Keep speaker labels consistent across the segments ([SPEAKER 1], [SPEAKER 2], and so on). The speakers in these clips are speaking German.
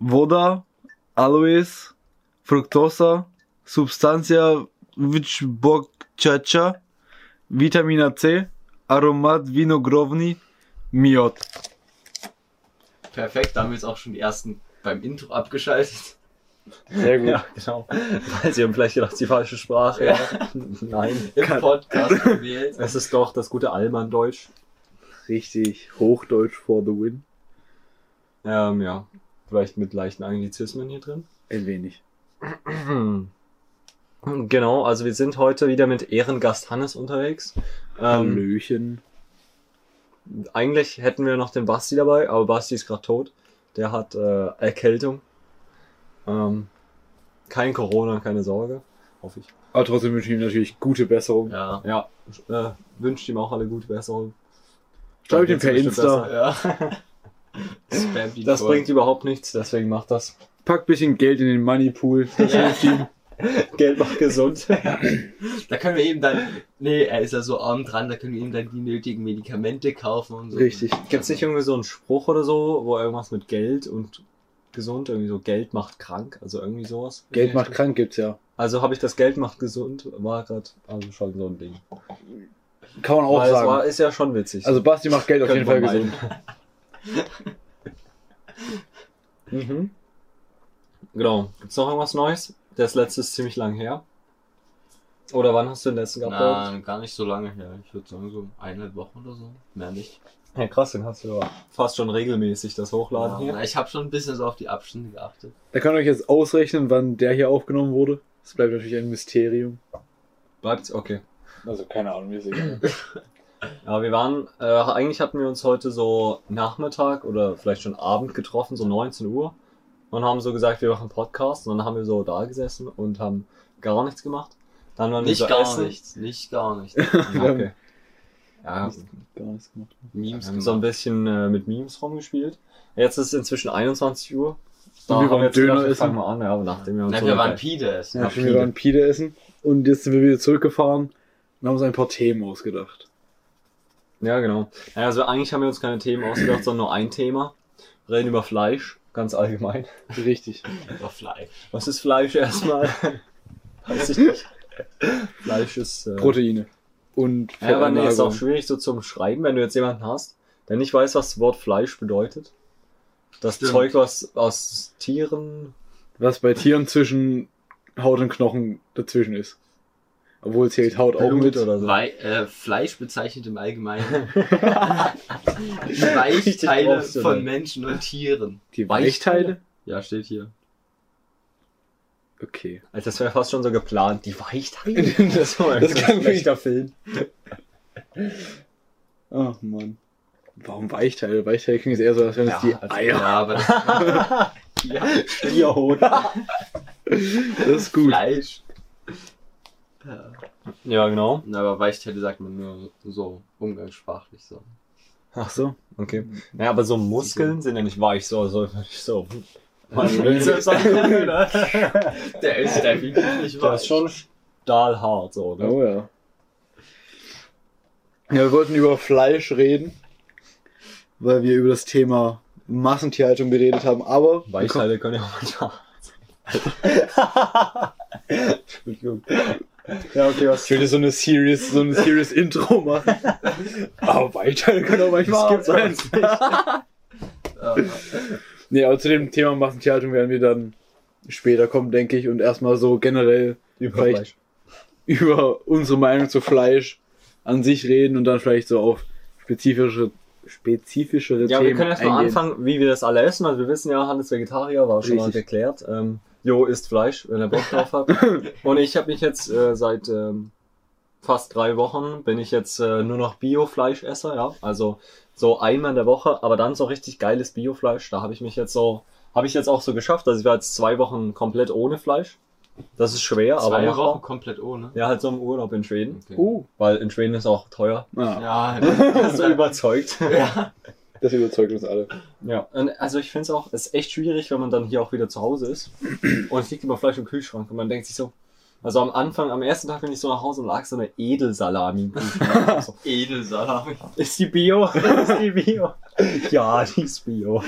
[SPEAKER 1] Voda, Aloes, Fructosa, Substantia Wychbokczacza, Vitamina C, Aromat Winogrovny, Miod.
[SPEAKER 2] Perfekt, da haben wir jetzt auch schon die ersten beim Intro abgeschaltet.
[SPEAKER 1] Sehr gut.
[SPEAKER 3] Ja, genau. Weil sie haben vielleicht gedacht, die falsche Sprache.
[SPEAKER 2] Ja.
[SPEAKER 3] Nein.
[SPEAKER 2] Im Podcast gewählt.
[SPEAKER 3] Es ist doch das gute Allmann-Deutsch.
[SPEAKER 1] Richtig Hochdeutsch for the win.
[SPEAKER 3] Ähm, ja. Vielleicht mit leichten Anglizismen hier drin.
[SPEAKER 1] Ein wenig.
[SPEAKER 3] Genau, also wir sind heute wieder mit Ehrengast Hannes unterwegs. Ähm,
[SPEAKER 1] Hallöchen.
[SPEAKER 3] eigentlich hätten wir noch den Basti dabei, aber Basti ist gerade tot. Der hat äh, Erkältung. Ähm, kein Corona, keine Sorge. Hoffe ich.
[SPEAKER 1] Aber trotzdem wünsche ich ihm natürlich gute Besserung.
[SPEAKER 2] Ja.
[SPEAKER 3] Ja, äh, wünscht ihm auch alle gute Besserung.
[SPEAKER 1] Schreib ihm per Insta.
[SPEAKER 3] besser.
[SPEAKER 2] Ja. Spam die
[SPEAKER 3] Das bringt überhaupt nichts, deswegen macht das.
[SPEAKER 1] Pack bisschen Geld in den Moneypool. Das
[SPEAKER 2] Ja.
[SPEAKER 1] hilft ihm.
[SPEAKER 3] Geld macht gesund.
[SPEAKER 2] Da können wir ihm dann, nee, er ist ja so arm dran, da können wir ihm dann die nötigen Medikamente kaufen und so.
[SPEAKER 1] Richtig.
[SPEAKER 3] Gibt's nicht irgendwie so einen Spruch oder so, wo irgendwas mit Geld und gesund, irgendwie so Geld macht krank, also irgendwie sowas?
[SPEAKER 1] Geld macht krank gibt's ja.
[SPEAKER 3] Also habe ich das Geld macht gesund, war gerade also schon so ein Ding.
[SPEAKER 1] Kann man auch
[SPEAKER 3] Weil es
[SPEAKER 1] sagen.
[SPEAKER 3] war, ist ja schon witzig.
[SPEAKER 1] Also Basti macht Geld auf jeden Fall gesund.
[SPEAKER 3] mhm. Genau. Gibt's noch irgendwas Neues? Das letzte ist ziemlich lang her. Oder wann hast du den letzten geuploadet?
[SPEAKER 2] Na, gar nicht so lange her. Ich würde sagen so eineinhalb Wochen oder so. Mehr nicht.
[SPEAKER 3] Ja, krass, dann hast du ja fast schon regelmäßig das Hochladen
[SPEAKER 2] Ja,
[SPEAKER 3] hier.
[SPEAKER 2] na, ich habe schon ein bisschen so auf die Abstände geachtet.
[SPEAKER 1] Da könnt ihr euch jetzt ausrechnen, wann der hier aufgenommen wurde. Das bleibt natürlich ein Mysterium.
[SPEAKER 3] Bleibt's? Okay.
[SPEAKER 1] Also keine Ahnung, mir ist egal.
[SPEAKER 3] Ja, wir waren, äh, eigentlich hatten wir uns heute so Nachmittag oder vielleicht schon Abend getroffen, so 19 Uhr. Und haben so gesagt, wir machen Podcast. Und dann haben wir so da gesessen und haben gar nichts gemacht. Dann waren
[SPEAKER 2] Nicht
[SPEAKER 3] wir so
[SPEAKER 2] gar
[SPEAKER 3] essen.
[SPEAKER 2] nichts, nicht gar nichts.
[SPEAKER 3] Okay. Ja,
[SPEAKER 1] Gar nichts gemacht.
[SPEAKER 3] wir
[SPEAKER 2] Memes
[SPEAKER 3] haben so ein
[SPEAKER 2] gemacht.
[SPEAKER 3] bisschen äh, mit Memes rumgespielt. Jetzt ist es inzwischen 21 Uhr.
[SPEAKER 1] Und wir
[SPEAKER 3] haben
[SPEAKER 1] waren
[SPEAKER 3] jetzt
[SPEAKER 1] Döner
[SPEAKER 3] gedacht, wir
[SPEAKER 1] essen.
[SPEAKER 3] fangen wir an, ja, nachdem wir uns
[SPEAKER 2] Na,
[SPEAKER 3] so
[SPEAKER 2] wir waren Pide essen.
[SPEAKER 1] Ja, wir waren Pide essen und jetzt sind wir wieder zurückgefahren und haben uns ein paar Themen ausgedacht.
[SPEAKER 3] Ja, genau. Also eigentlich haben wir uns keine Themen ausgedacht, sondern nur ein Thema. Wir reden über Fleisch, ganz allgemein.
[SPEAKER 1] Richtig.
[SPEAKER 2] Über Fleisch.
[SPEAKER 3] Was ist Fleisch erstmal? Weiß ich nicht. Fleisch ist. Äh,
[SPEAKER 1] Proteine. Und
[SPEAKER 3] Ja, aber nee, ist auch schwierig so zum Schreiben, wenn du jetzt jemanden hast, der nicht weiß, was das Wort Fleisch bedeutet. Das
[SPEAKER 2] Stimmt.
[SPEAKER 3] Zeug, was aus Tieren.
[SPEAKER 1] Was bei Tieren zwischen Haut und Knochen dazwischen ist. Obwohl zählt Haut auch
[SPEAKER 3] Blut
[SPEAKER 1] mit.
[SPEAKER 3] oder so.
[SPEAKER 2] Wei äh, Fleisch bezeichnet im Allgemeinen die Weichteile von Menschen und Tieren.
[SPEAKER 1] Die
[SPEAKER 3] Weichteile?
[SPEAKER 2] Ja, steht hier.
[SPEAKER 1] Okay.
[SPEAKER 3] Also das wäre fast schon so geplant. Die Weichteile?
[SPEAKER 1] das,
[SPEAKER 3] war
[SPEAKER 1] das kann
[SPEAKER 3] schlechter Film.
[SPEAKER 1] Ach man. Warum Weichteile? Weichteile klingt eher so, als wären es
[SPEAKER 3] Ja,
[SPEAKER 1] die
[SPEAKER 3] also-
[SPEAKER 1] Eier.
[SPEAKER 2] Ja, aber das ja,
[SPEAKER 3] Stierhoden.
[SPEAKER 1] Das ist gut.
[SPEAKER 2] Fleisch. Ja.
[SPEAKER 3] ja, genau.
[SPEAKER 2] Na, aber Weichteile sagt man nur so umgangssprachlich so.
[SPEAKER 3] Ach so, okay. Ja, aber so Muskeln sind ja nicht weich, so, so, so.
[SPEAKER 2] Der ist definitiv nicht
[SPEAKER 3] Das ist schon stahlhart, so, ne?
[SPEAKER 1] Oh ja. Ja, wir wollten über Fleisch reden, weil wir über das Thema Massentierhaltung geredet haben, aber
[SPEAKER 3] Weichteile können ja auch manchmal. Entschuldigung. Ja, okay, was
[SPEAKER 1] ich dir so eine serious, so ein serious Intro machen. Aber Weichteile können auch manchmal sein. Nee, aber zu dem Thema Massentierhaltung werden wir dann später kommen, denke ich, und erstmal so generell
[SPEAKER 3] über
[SPEAKER 1] Vielleicht-
[SPEAKER 3] Fleisch.
[SPEAKER 1] über unsere Meinung zu Fleisch an sich reden und dann vielleicht so auf spezifische, spezifischere
[SPEAKER 3] Ja,
[SPEAKER 1] Themen
[SPEAKER 3] wir können erstmal
[SPEAKER 1] eingehen.
[SPEAKER 3] anfangen, wie wir das alle essen. Also wir wissen ja, Hannes Vegetarier war schon mal
[SPEAKER 1] Richtig.
[SPEAKER 3] erklärt. Ähm, Jo isst Fleisch, wenn er Bock drauf hat. Und ich habe mich jetzt äh, seit ähm, fast drei Wochen bin ich jetzt äh, nur noch Bio-Fleischesser, ja. Also so einmal in der Woche, aber dann so richtig geiles Biofleisch. Da habe ich mich jetzt so, habe ich jetzt auch so geschafft. Also ich war jetzt zwei Wochen komplett ohne Fleisch. Das ist schwer, aber
[SPEAKER 2] Zwei
[SPEAKER 3] machbar.
[SPEAKER 2] Wochen komplett ohne.
[SPEAKER 3] Ja, halt so im Urlaub in Schweden.
[SPEAKER 2] Okay.
[SPEAKER 1] Uh,
[SPEAKER 3] Weil in Schweden ist auch teuer.
[SPEAKER 1] ja,
[SPEAKER 2] Ja,
[SPEAKER 3] so überzeugt.
[SPEAKER 2] ja.
[SPEAKER 1] das überzeugt uns alle.
[SPEAKER 3] Ja, und also ich finde es auch, es ist echt schwierig, wenn man dann hier auch wieder zu Hause ist und es liegt immer Fleisch im Kühlschrank und man denkt sich so, also am Anfang, am ersten Tag bin ich so nach Hause und lag so eine Edelsalami im Kühlschrank. so,
[SPEAKER 2] Edelsalami.
[SPEAKER 3] ist die Bio? ist die Bio? ja, die ist Bio.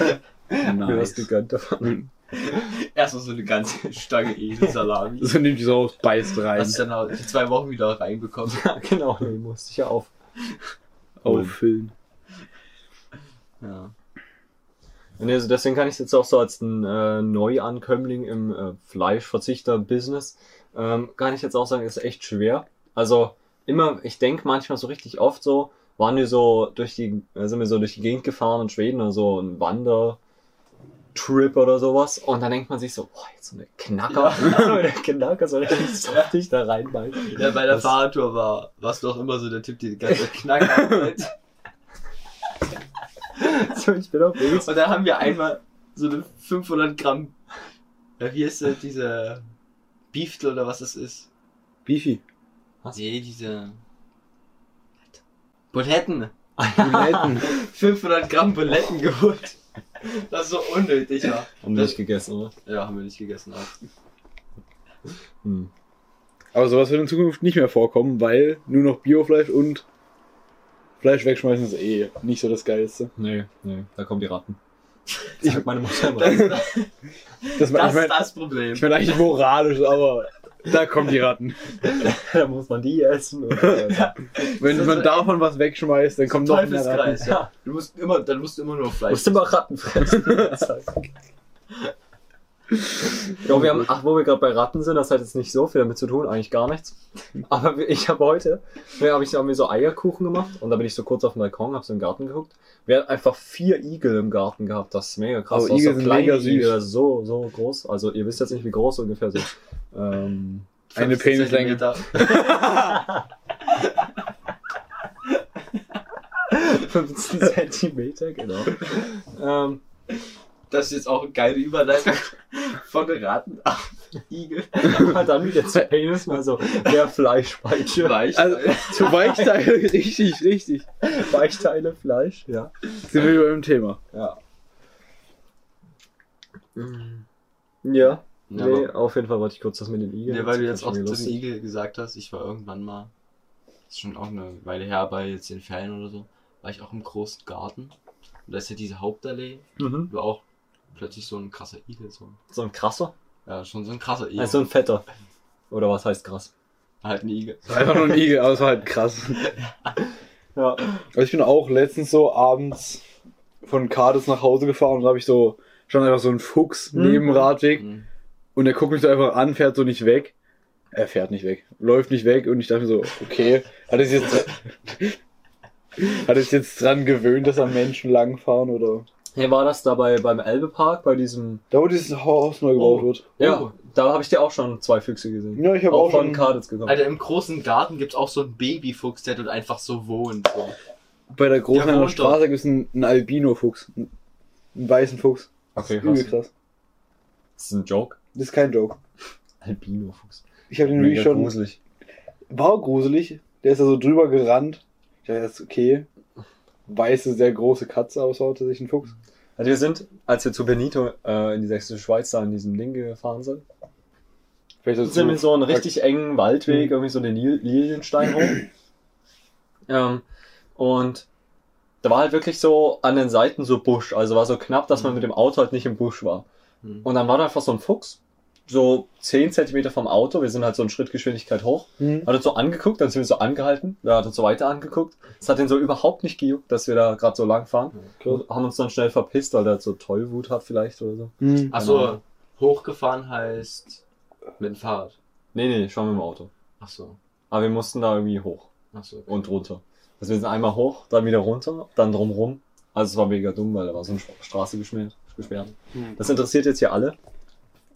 [SPEAKER 3] Mir das
[SPEAKER 1] Nice.
[SPEAKER 3] gegönnt davon.
[SPEAKER 2] Erstmal so eine ganze Stange Eselsalami.
[SPEAKER 1] So nimmt die so aus, beißt rein.
[SPEAKER 2] Hast du dann auch die zwei Wochen wieder reinbekommen.
[SPEAKER 3] Ja, genau, nee, musste ich ja auf.
[SPEAKER 1] Auffüllen.
[SPEAKER 2] Ja.
[SPEAKER 3] Und also deswegen kann ich es jetzt auch so als ein äh, Neuankömmling im äh, Fleischverzichter-Business, ähm, kann ich jetzt auch sagen, ist echt schwer. Also immer, ich denke manchmal so richtig oft so, waren wir so durch die, äh, sind wir so durch die Gegend gefahren in Schweden oder so ein Wandertrip oder sowas und dann denkt man sich so, boah, jetzt so eine Knacker, so eine Knacker so richtig saftig da reinbeißen.
[SPEAKER 2] Ja, bei der
[SPEAKER 3] Das-
[SPEAKER 2] Fahrradtour war, warst du doch immer so der Typ, der die ganze Knacker hat.
[SPEAKER 3] So, ich bin auch wirklich
[SPEAKER 2] Und dann haben wir einmal so eine 500 Gramm, ja, wie ist das, diese Beeftel oder was das ist?
[SPEAKER 1] Beefy.
[SPEAKER 3] Was?
[SPEAKER 2] Nee, diese Buletten.
[SPEAKER 1] Buletten.
[SPEAKER 2] 500 Gramm Buletten geholt. Das so unnötig war.
[SPEAKER 3] Haben wir nicht gegessen, oder?
[SPEAKER 2] Ja, haben wir nicht gegessen. Auch.
[SPEAKER 3] Hm.
[SPEAKER 1] Aber sowas wird in Zukunft nicht mehr vorkommen, weil nur noch Biofleisch und Fleisch wegschmeißen ist eh nicht so das Geilste.
[SPEAKER 3] Nee, nee, da kommen die Ratten. Sagt meine Mutter immer.
[SPEAKER 2] Das, das,
[SPEAKER 1] ich meine
[SPEAKER 2] ist das Problem.
[SPEAKER 1] ich mein eigentlich moralisch, aber da kommen die Ratten.
[SPEAKER 3] da muss man die essen. Oder,
[SPEAKER 1] Wenn man
[SPEAKER 2] so
[SPEAKER 1] davon was wegschmeißt, dann kommt noch mehr Ratten.
[SPEAKER 2] Ja. Du musst immer, dann musst du immer nur Fleisch.
[SPEAKER 3] musst immer Ratten fressen. Ja, wir haben, ach, wo wir gerade bei Ratten sind, das hat jetzt nicht so viel damit zu tun, eigentlich gar nichts. Aber ich habe heute, ja, habe ich hab mir so Eierkuchen gemacht und da bin ich so kurz auf dem Balkon, habe so im Garten geguckt. Wir hatten einfach vier Igel im Garten gehabt, das ist mega krass.
[SPEAKER 1] Oh, Igel
[SPEAKER 3] so
[SPEAKER 1] sind
[SPEAKER 3] kleine
[SPEAKER 1] mega süß.
[SPEAKER 3] Igel, so, so groß. Also ihr wisst jetzt nicht, wie groß ungefähr so. Ähm,
[SPEAKER 1] Eine
[SPEAKER 2] 15
[SPEAKER 1] Penislänge.
[SPEAKER 2] Zentimeter.
[SPEAKER 3] 15 Zentimeter, genau. Ähm,
[SPEAKER 2] Das ist jetzt auch eine geile Überleitung von Ratten auf Igel.
[SPEAKER 3] aber dann wieder zu Penis mal so der Fleischpeitsche.
[SPEAKER 2] Fleisch.
[SPEAKER 1] Also, zu Weichteile, richtig, richtig.
[SPEAKER 3] Weichteile Fleisch, ja.
[SPEAKER 1] Sind wir über dem Thema.
[SPEAKER 3] Ja. Ja.
[SPEAKER 2] Ja,
[SPEAKER 3] nee,
[SPEAKER 2] aber-
[SPEAKER 3] auf jeden Fall wollte ich kurz das mit den Igeln.
[SPEAKER 2] Ja, weil du jetzt auch den. Igel gesagt hast, ich war irgendwann mal, das ist schon auch eine Weile her, bei jetzt den Ferien oder so, war ich auch im großen Garten. Und da ist ja diese Hauptallee,
[SPEAKER 3] Mhm.
[SPEAKER 2] war auch plötzlich so ein krasser Igel, so.
[SPEAKER 3] So ein krasser?
[SPEAKER 2] Ja, schon so ein krasser Igel.
[SPEAKER 3] Also ein fetter. Oder was heißt krass?
[SPEAKER 2] halt ein Igel.
[SPEAKER 1] Einfach nur ein Igel, aber es war halt krass.
[SPEAKER 3] Ja.
[SPEAKER 1] Also ich bin auch letztens so abends von Kades nach Hause gefahren und da habe ich so schon einfach so einen Fuchs
[SPEAKER 3] Mhm.
[SPEAKER 1] neben dem Radweg
[SPEAKER 2] Mhm.
[SPEAKER 1] und der guckt mich so einfach an, fährt so nicht weg. Er fährt nicht weg, läuft nicht weg und ich dachte mir so, okay, hat er sich jetzt, hat sich jetzt dran gewöhnt, dass am Menschen langfahren oder?
[SPEAKER 3] Hier war das dabei beim Elbepark, bei diesem.
[SPEAKER 1] Da wo dieses Haus neu gebaut
[SPEAKER 2] Oh.
[SPEAKER 1] wird.
[SPEAKER 3] Ja,
[SPEAKER 2] Oh.
[SPEAKER 3] da habe ich dir auch schon zwei Füchse gesehen.
[SPEAKER 1] Ja, ich habe
[SPEAKER 3] auch,
[SPEAKER 1] auch,
[SPEAKER 3] von
[SPEAKER 1] schon
[SPEAKER 3] Kaditz gekommen.
[SPEAKER 2] Alter, im großen Garten gibt's auch so einen Babyfuchs, der dort einfach so wohnt. So.
[SPEAKER 1] bei der großen
[SPEAKER 2] Der
[SPEAKER 1] Straße gibt es einen, einen Albino-Fuchs. Einen, einen weißen Fuchs.
[SPEAKER 3] Okay,
[SPEAKER 1] Übel
[SPEAKER 3] krass.
[SPEAKER 1] krass.
[SPEAKER 3] Das ist ein Joke.
[SPEAKER 1] Das ist kein Joke.
[SPEAKER 3] Albino-Fuchs.
[SPEAKER 1] Ich habe den wirklich schon.
[SPEAKER 3] gruselig.
[SPEAKER 1] War gruselig. Der ist da so drüber gerannt. Ich dachte, das ist okay. Weiße, sehr große Katze, war tatsächlich ein Fuchs.
[SPEAKER 3] Also wir sind, als wir zu Benito äh, in die sächsische Schweiz da in diesem Ding gefahren sind, sind wir so einen richtig engen Waldweg,
[SPEAKER 1] Mhm.
[SPEAKER 3] irgendwie so den Lil- Lilienstein hoch. ähm, und da war halt wirklich so an den Seiten so Busch, also war so knapp, dass man
[SPEAKER 2] Mhm.
[SPEAKER 3] mit dem Auto halt nicht im Busch war.
[SPEAKER 2] Mhm.
[SPEAKER 3] Und dann war da einfach so ein Fuchs, so 10 Zentimeter vom Auto, wir sind halt so in Schrittgeschwindigkeit hoch,
[SPEAKER 1] Hm.
[SPEAKER 3] hat uns so angeguckt, dann sind wir so angehalten, da hat uns so weiter angeguckt. Es hat den so überhaupt nicht gejuckt, dass wir da gerade so lang fahren.
[SPEAKER 1] Krass.
[SPEAKER 3] Haben uns dann schnell verpisst, weil der halt so Tollwut hat vielleicht oder so.
[SPEAKER 1] Hm.
[SPEAKER 2] Achso, hochgefahren heißt mit dem Fahrrad.
[SPEAKER 3] Nee, nee, schon mit dem Auto.
[SPEAKER 2] Achso.
[SPEAKER 3] Aber wir mussten da irgendwie hoch.
[SPEAKER 2] Achso. Okay.
[SPEAKER 3] und runter. Also wir sind einmal hoch, dann wieder runter, dann drumrum. Also es war mega dumm, weil da war so eine Straße gesperrt. gesperrt.
[SPEAKER 2] Hm.
[SPEAKER 3] Das interessiert jetzt hier alle.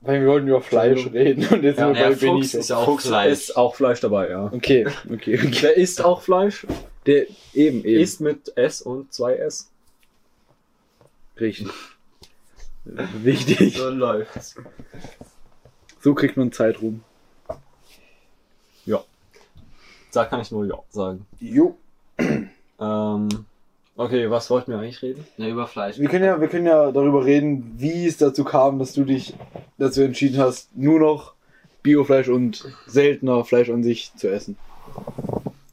[SPEAKER 1] Weil wir wollten über Fleisch reden und jetzt
[SPEAKER 3] Ja,
[SPEAKER 1] sind wir
[SPEAKER 2] ja,
[SPEAKER 1] bei
[SPEAKER 2] Fuchs
[SPEAKER 1] Benito.
[SPEAKER 2] ist ja auch
[SPEAKER 3] Fuchs
[SPEAKER 2] Fleisch.
[SPEAKER 3] ist auch Fleisch dabei, ja.
[SPEAKER 1] Okay, okay, okay.
[SPEAKER 3] Der isst auch Fleisch,
[SPEAKER 1] Der, eben, eben.
[SPEAKER 3] isst mit S und 2S.
[SPEAKER 1] Richtig. Wichtig.
[SPEAKER 2] So läuft's.
[SPEAKER 1] So kriegt man Zeitruhm.
[SPEAKER 3] Da kann ich nur Ja sagen.
[SPEAKER 1] Jo.
[SPEAKER 3] Ähm, okay, was wollten wir eigentlich reden?
[SPEAKER 2] Ne, über Fleisch.
[SPEAKER 1] Wir können ja, wir können ja darüber reden, wie es dazu kam, dass du dich dazu entschieden hast, nur noch Biofleisch und seltener Fleisch an sich zu essen.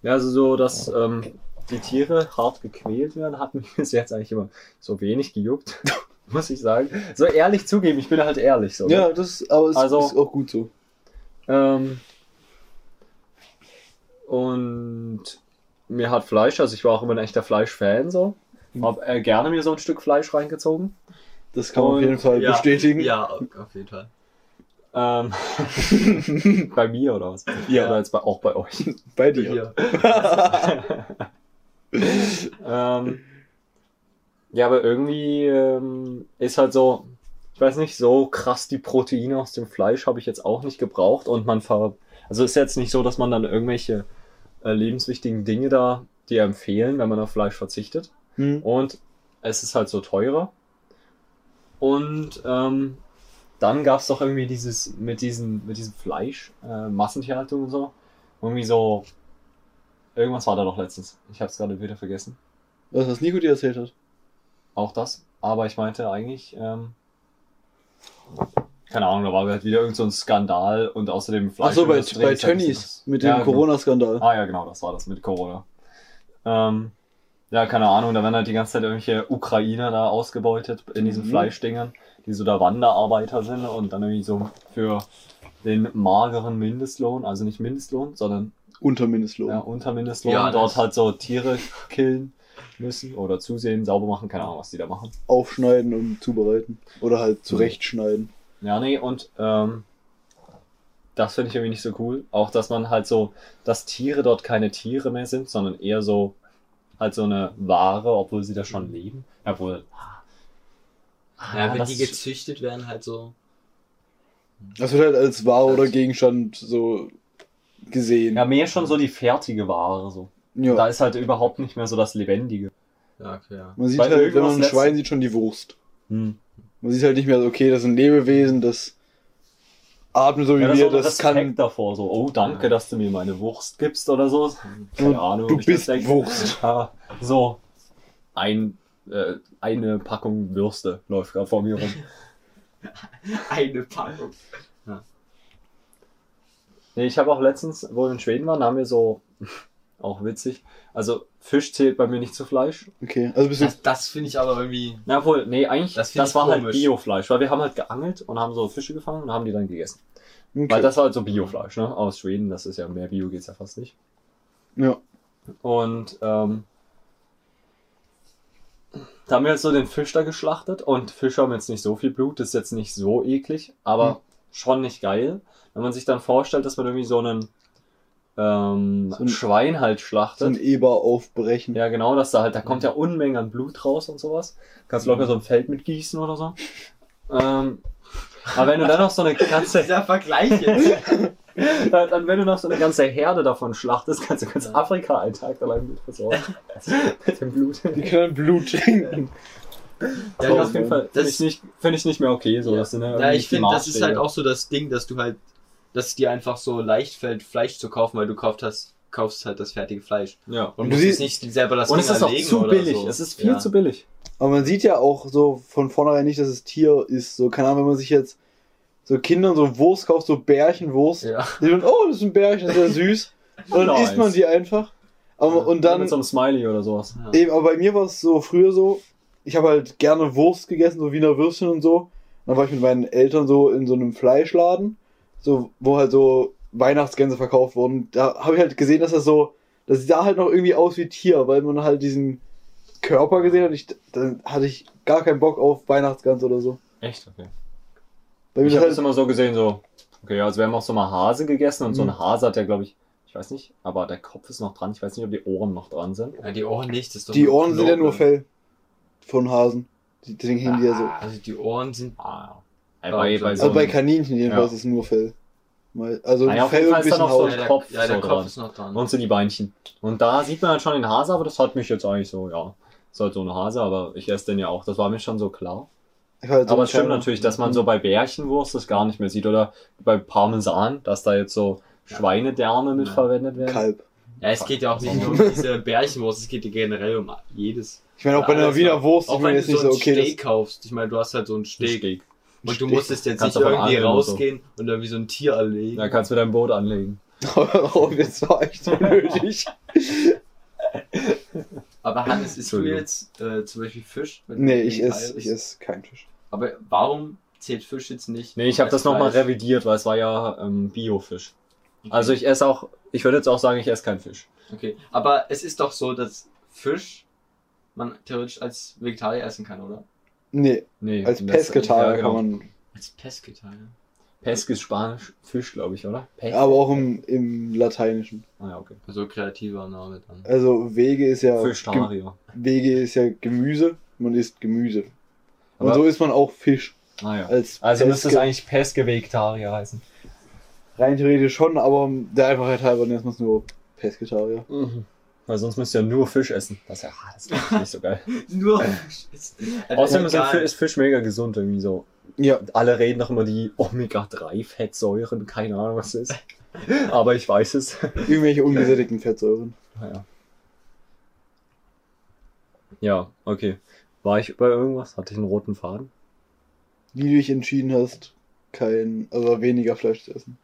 [SPEAKER 3] Ja, also so, dass ähm, die Tiere hart gequält werden, hat mich bis jetzt eigentlich immer so wenig gejuckt. muss ich sagen. So ehrlich zugeben, ich bin halt ehrlich so. ne?
[SPEAKER 1] Ja, das aber es
[SPEAKER 3] Also-
[SPEAKER 1] ist auch gut so.
[SPEAKER 3] Ähm, und mir hat Fleisch, also ich war auch immer ein echter Fleischfan so. Hab äh, gerne mir so ein Stück Fleisch reingezogen.
[SPEAKER 1] Das kann man auf jeden Fall
[SPEAKER 2] Ja,
[SPEAKER 1] bestätigen.
[SPEAKER 2] Ja, auf jeden Fall.
[SPEAKER 3] Ähm, bei mir oder was?
[SPEAKER 1] Ja.
[SPEAKER 3] Oder jetzt bei, auch bei euch.
[SPEAKER 1] Bei dir.
[SPEAKER 3] ähm, ja, aber irgendwie ähm, ist halt so, ich weiß nicht, so krass die Proteine aus dem Fleisch habe ich jetzt auch nicht gebraucht und man ver, also ist jetzt nicht so, dass man dann irgendwelche äh, lebenswichtigen Dinge da dir empfehlen, wenn man auf Fleisch verzichtet.
[SPEAKER 1] Hm.
[SPEAKER 3] Und es ist halt so teurer. Und ähm, dann gab's doch irgendwie dieses mit diesem mit diesem Fleisch, äh, Massentierhaltung und so. Irgendwie so. Irgendwas war da doch letztens. Ich hab's gerade wieder vergessen.
[SPEAKER 1] Was, was Nico dir erzählt hat.
[SPEAKER 3] Auch das. Aber ich meinte eigentlich, ähm, keine Ahnung, da war halt wieder irgend so ein Skandal und außerdem
[SPEAKER 1] Ach so, bei, bei Tönnies mit dem
[SPEAKER 3] Ja, genau.
[SPEAKER 1] Corona-Skandal.
[SPEAKER 3] Ah ja, genau, das war das mit Corona. Ähm, ja, keine Ahnung, da werden halt die ganze Zeit irgendwelche Ukrainer da ausgebeutet in diesen
[SPEAKER 1] Mhm.
[SPEAKER 3] Fleischdingern, die so da Wanderarbeiter sind und dann irgendwie so für den mageren Mindestlohn, also nicht Mindestlohn, sondern
[SPEAKER 1] Unter Mindestlohn.
[SPEAKER 3] ja, unter Mindestlohn,
[SPEAKER 2] Ja,
[SPEAKER 3] dort halt so Tiere killen müssen oder zusehen, sauber machen, keine Ahnung, was die da machen.
[SPEAKER 1] Aufschneiden und zubereiten. Oder halt zurechtschneiden.
[SPEAKER 3] Ja, nee, und ähm, das finde ich irgendwie nicht so cool. Auch, dass man halt so, dass Tiere dort keine Tiere mehr sind, sondern eher so, halt so eine Ware, obwohl sie da schon leben. Obwohl.
[SPEAKER 2] Ja, wenn
[SPEAKER 3] das
[SPEAKER 2] die gezüchtet werden, halt so.
[SPEAKER 1] Das wird halt als Ware oder Gegenstand so gesehen.
[SPEAKER 3] Ja, mehr schon so die fertige Ware, so.
[SPEAKER 1] Ja.
[SPEAKER 3] Da ist halt überhaupt nicht mehr so das Lebendige.
[SPEAKER 2] Ja, okay, ja.
[SPEAKER 1] Man sieht
[SPEAKER 3] Bei
[SPEAKER 1] halt, wenn man ein Schwein sieht, schon die Wurst.
[SPEAKER 3] Hm.
[SPEAKER 1] Man sieht halt nicht mehr so, okay, das ist ein Lebewesen, das atmet so wie
[SPEAKER 3] Ja, das,
[SPEAKER 1] wir, das
[SPEAKER 3] Respekt
[SPEAKER 1] kann.
[SPEAKER 3] davor, so, oh, danke,
[SPEAKER 2] Ja.
[SPEAKER 3] dass du mir meine Wurst gibst oder so. Keine Ahnung.
[SPEAKER 1] Du
[SPEAKER 3] das
[SPEAKER 1] bist
[SPEAKER 3] denke.
[SPEAKER 1] Wurst.
[SPEAKER 3] Ja, so, ein, äh, eine Packung Würste läuft gerade vor mir rum.
[SPEAKER 2] Eine Packung.
[SPEAKER 3] Nee, ich habe auch letztens, wo wir in Schweden waren, haben wir so, auch witzig, also Fisch zählt bei mir nicht zu Fleisch.
[SPEAKER 1] Okay, also bist du.
[SPEAKER 2] Das, das finde ich aber irgendwie.
[SPEAKER 3] Na wohl, nee, eigentlich,
[SPEAKER 2] Das
[SPEAKER 3] das,
[SPEAKER 2] find ich
[SPEAKER 3] war halt
[SPEAKER 2] komisch.
[SPEAKER 3] Biofleisch, weil wir haben halt geangelt und haben so Fische gefangen und haben die dann gegessen.
[SPEAKER 1] Okay.
[SPEAKER 3] Weil das war halt so Biofleisch, ne, aus Schweden, das ist ja, mehr Bio geht's ja fast nicht.
[SPEAKER 1] ja.
[SPEAKER 3] Und, ähm, da haben wir jetzt so den Fisch da geschlachtet und Fische haben jetzt nicht so viel Blut, das ist jetzt nicht so eklig, aber
[SPEAKER 1] Hm.
[SPEAKER 3] schon nicht geil. Wenn man sich dann vorstellt, dass man irgendwie so einen ähm,
[SPEAKER 1] So ein-
[SPEAKER 3] Schwein halt
[SPEAKER 1] So
[SPEAKER 3] schlachtet.
[SPEAKER 1] ein Eber aufbrechen.
[SPEAKER 3] Ja, genau, dass da halt, da kommt ja Unmengen an Blut raus und sowas. Kannst locker so ein Feld mitgießen oder so. Ähm, aber wenn du dann noch so eine ganze,
[SPEAKER 2] Dieser Vergleich jetzt.
[SPEAKER 3] dann wenn du noch so eine ganze Herde davon schlachtest, kannst du ganz Afrika einen Tag allein mit versorgen. mit dem Blut.
[SPEAKER 1] Die können Blut trinken.
[SPEAKER 2] Ja,
[SPEAKER 3] auf jeden Fall finde
[SPEAKER 2] Das-
[SPEAKER 3] ich, nicht, find ich nicht mehr okay. So,
[SPEAKER 2] Ja.
[SPEAKER 3] das sind ja,
[SPEAKER 2] ich finde, das ist halt auch so das Ding, dass du halt, dass es dir einfach so leicht fällt, Fleisch zu kaufen, weil du kauft hast, kaufst halt das fertige Fleisch.
[SPEAKER 3] Ja.
[SPEAKER 2] Und
[SPEAKER 1] Du
[SPEAKER 2] musst
[SPEAKER 1] siehst-
[SPEAKER 2] jetzt nicht selber das
[SPEAKER 3] Und
[SPEAKER 2] Ding
[SPEAKER 3] es ist auch zu billig.
[SPEAKER 2] So.
[SPEAKER 3] Es ist viel
[SPEAKER 2] ja.
[SPEAKER 3] zu billig.
[SPEAKER 1] Aber man sieht ja auch so von vornherein nicht, dass es Tier ist. So, keine Ahnung, wenn man sich jetzt so Kindern so Wurst kauft, so Bärchenwurst.
[SPEAKER 2] Ja.
[SPEAKER 1] Die sind, oh, das ist ein Bärchen, das ist ja süß. Und dann
[SPEAKER 3] Nice.
[SPEAKER 1] isst man die einfach. Aber, und dann,
[SPEAKER 3] Mit so einem Smiley oder sowas.
[SPEAKER 2] Ja.
[SPEAKER 1] eben, aber bei mir war es so früher so, ich habe halt gerne Wurst gegessen, so Wiener Würstchen und so. Dann war ich mit meinen Eltern so in so einem Fleischladen, so, wo halt so Weihnachtsgänse verkauft wurden. Da habe ich halt gesehen, dass das so, das sah halt noch irgendwie aus wie Tier, weil man halt diesen Körper gesehen hat. Ich, dann hatte ich gar keinen Bock auf Weihnachtsgans oder so.
[SPEAKER 3] Echt? Okay.
[SPEAKER 1] Mir
[SPEAKER 3] Ich habe
[SPEAKER 1] halt,
[SPEAKER 3] das immer so gesehen, so, okay, also wir haben auch so mal Hase gegessen und so
[SPEAKER 1] Mhm.
[SPEAKER 3] ein Hase hat ja, glaube ich, ich weiß nicht, aber der Kopf ist noch dran. Ich weiß nicht, ob die Ohren noch dran sind.
[SPEAKER 2] ja, die Ohren nicht. Das ist doch
[SPEAKER 1] die Ohren sind ja nur. Fell von Hasen. Die- Deswegen hängen die ja so.
[SPEAKER 2] Also die Ohren sind.
[SPEAKER 3] Ah, ja. Bei,
[SPEAKER 2] so-
[SPEAKER 3] bei so
[SPEAKER 1] Also bei Kaninchen jedenfalls
[SPEAKER 3] Ja.
[SPEAKER 1] ist nur Fell. Also
[SPEAKER 3] ja, auf
[SPEAKER 1] Fell
[SPEAKER 3] jeden
[SPEAKER 1] und
[SPEAKER 3] Fall
[SPEAKER 1] ein
[SPEAKER 3] ist da
[SPEAKER 1] bisschen
[SPEAKER 3] noch so
[SPEAKER 1] Haut.
[SPEAKER 2] ja, der
[SPEAKER 3] Kopf
[SPEAKER 2] ja, der
[SPEAKER 3] so
[SPEAKER 2] Kopf
[SPEAKER 3] dran.
[SPEAKER 2] ist noch dran.
[SPEAKER 3] und so die Beinchen. Und da sieht man halt schon den Hase, aber das hat mich jetzt eigentlich so, ja, ist halt so eine Hase, aber ich esse den ja auch. Das war mir schon so klar.
[SPEAKER 1] Halt so
[SPEAKER 3] Aber
[SPEAKER 1] ein
[SPEAKER 3] es stimmt natürlich, dass man so bei Bärchenwurst das gar nicht mehr sieht. Oder bei Parmesan, dass da jetzt so Schweinedärme mit
[SPEAKER 2] Ja.
[SPEAKER 3] verwendet werden.
[SPEAKER 1] Kalb.
[SPEAKER 2] Ja, es geht ja auch nicht nur um diese Bärchenwurst, es geht ja generell um jedes.
[SPEAKER 1] Ich meine, auch bei einer Wiener. Wurst, ich
[SPEAKER 2] Auch
[SPEAKER 1] meine
[SPEAKER 2] wenn
[SPEAKER 1] jetzt
[SPEAKER 2] du
[SPEAKER 1] nicht
[SPEAKER 2] so
[SPEAKER 1] so,
[SPEAKER 2] ein
[SPEAKER 1] okay,
[SPEAKER 2] Steak kaufst. Ich meine, du hast halt so ein Steak.
[SPEAKER 3] Steak.
[SPEAKER 2] Und du musstest jetzt
[SPEAKER 3] Kannst
[SPEAKER 2] nicht irgendwie
[SPEAKER 3] angeln und so.
[SPEAKER 2] rausgehen und dann wie so ein Tier erlegen.
[SPEAKER 3] Da kannst du dein Boot anlegen.
[SPEAKER 1] oh, das war echt so nötig.
[SPEAKER 2] Aber Hannes, isst du jetzt äh, zum Beispiel Fisch?
[SPEAKER 1] Nee, ich esse ich ess keinen Fisch.
[SPEAKER 2] Aber warum zählt Fisch jetzt nicht?
[SPEAKER 3] Nee, ich habe das nochmal revidiert, weil es war ja ähm, Biofisch.
[SPEAKER 2] Okay.
[SPEAKER 3] Also ich esse auch, ich würde jetzt auch sagen, ich esse keinen Fisch.
[SPEAKER 2] Okay, aber es ist doch so, dass Fisch man theoretisch als Vegetarier essen kann, oder?
[SPEAKER 1] Nee,
[SPEAKER 3] Nee,
[SPEAKER 1] als Pesketarier
[SPEAKER 3] ja, genau.
[SPEAKER 1] kann man.
[SPEAKER 2] Als Pesketarier.
[SPEAKER 3] Pesk ist Spanisch, Fisch, glaube ich, oder? Pech?
[SPEAKER 1] Aber auch im, im Lateinischen.
[SPEAKER 3] Ah, ja, okay.
[SPEAKER 2] Also kreativer Name dann.
[SPEAKER 1] Also Wege ist ja.
[SPEAKER 3] Fischtarier.
[SPEAKER 1] Wege ist ja Gemüse. Man isst Gemüse. Und
[SPEAKER 3] Aber-
[SPEAKER 1] so isst man auch Fisch.
[SPEAKER 3] Ah ja.
[SPEAKER 1] Als
[SPEAKER 3] Also müsste es
[SPEAKER 1] Peske-
[SPEAKER 3] eigentlich Peske Vegetarier heißen.
[SPEAKER 1] Rein theoretisch schon, aber der Einfachheit halber nennt man es nur Pesketarier.
[SPEAKER 3] Mhm. Weil sonst müsst ihr nur Fisch essen. Das ist ja ah, das ist nicht so geil.
[SPEAKER 2] Nur Fisch ist.
[SPEAKER 3] Außerdem ist,
[SPEAKER 2] egal.
[SPEAKER 3] Fisch- ist Fisch mega gesund irgendwie so.
[SPEAKER 1] Ja,
[SPEAKER 3] Alle reden noch immer die Omega-3-Fettsäuren, keine Ahnung was das ist. Aber ich weiß es.
[SPEAKER 1] irgendwelche ungesättigten Fettsäuren.
[SPEAKER 3] Naja. Ja, okay. War ich bei irgendwas? Hatte ich einen roten Faden?
[SPEAKER 1] Wie du dich entschieden hast, kein, also weniger Fleisch zu essen.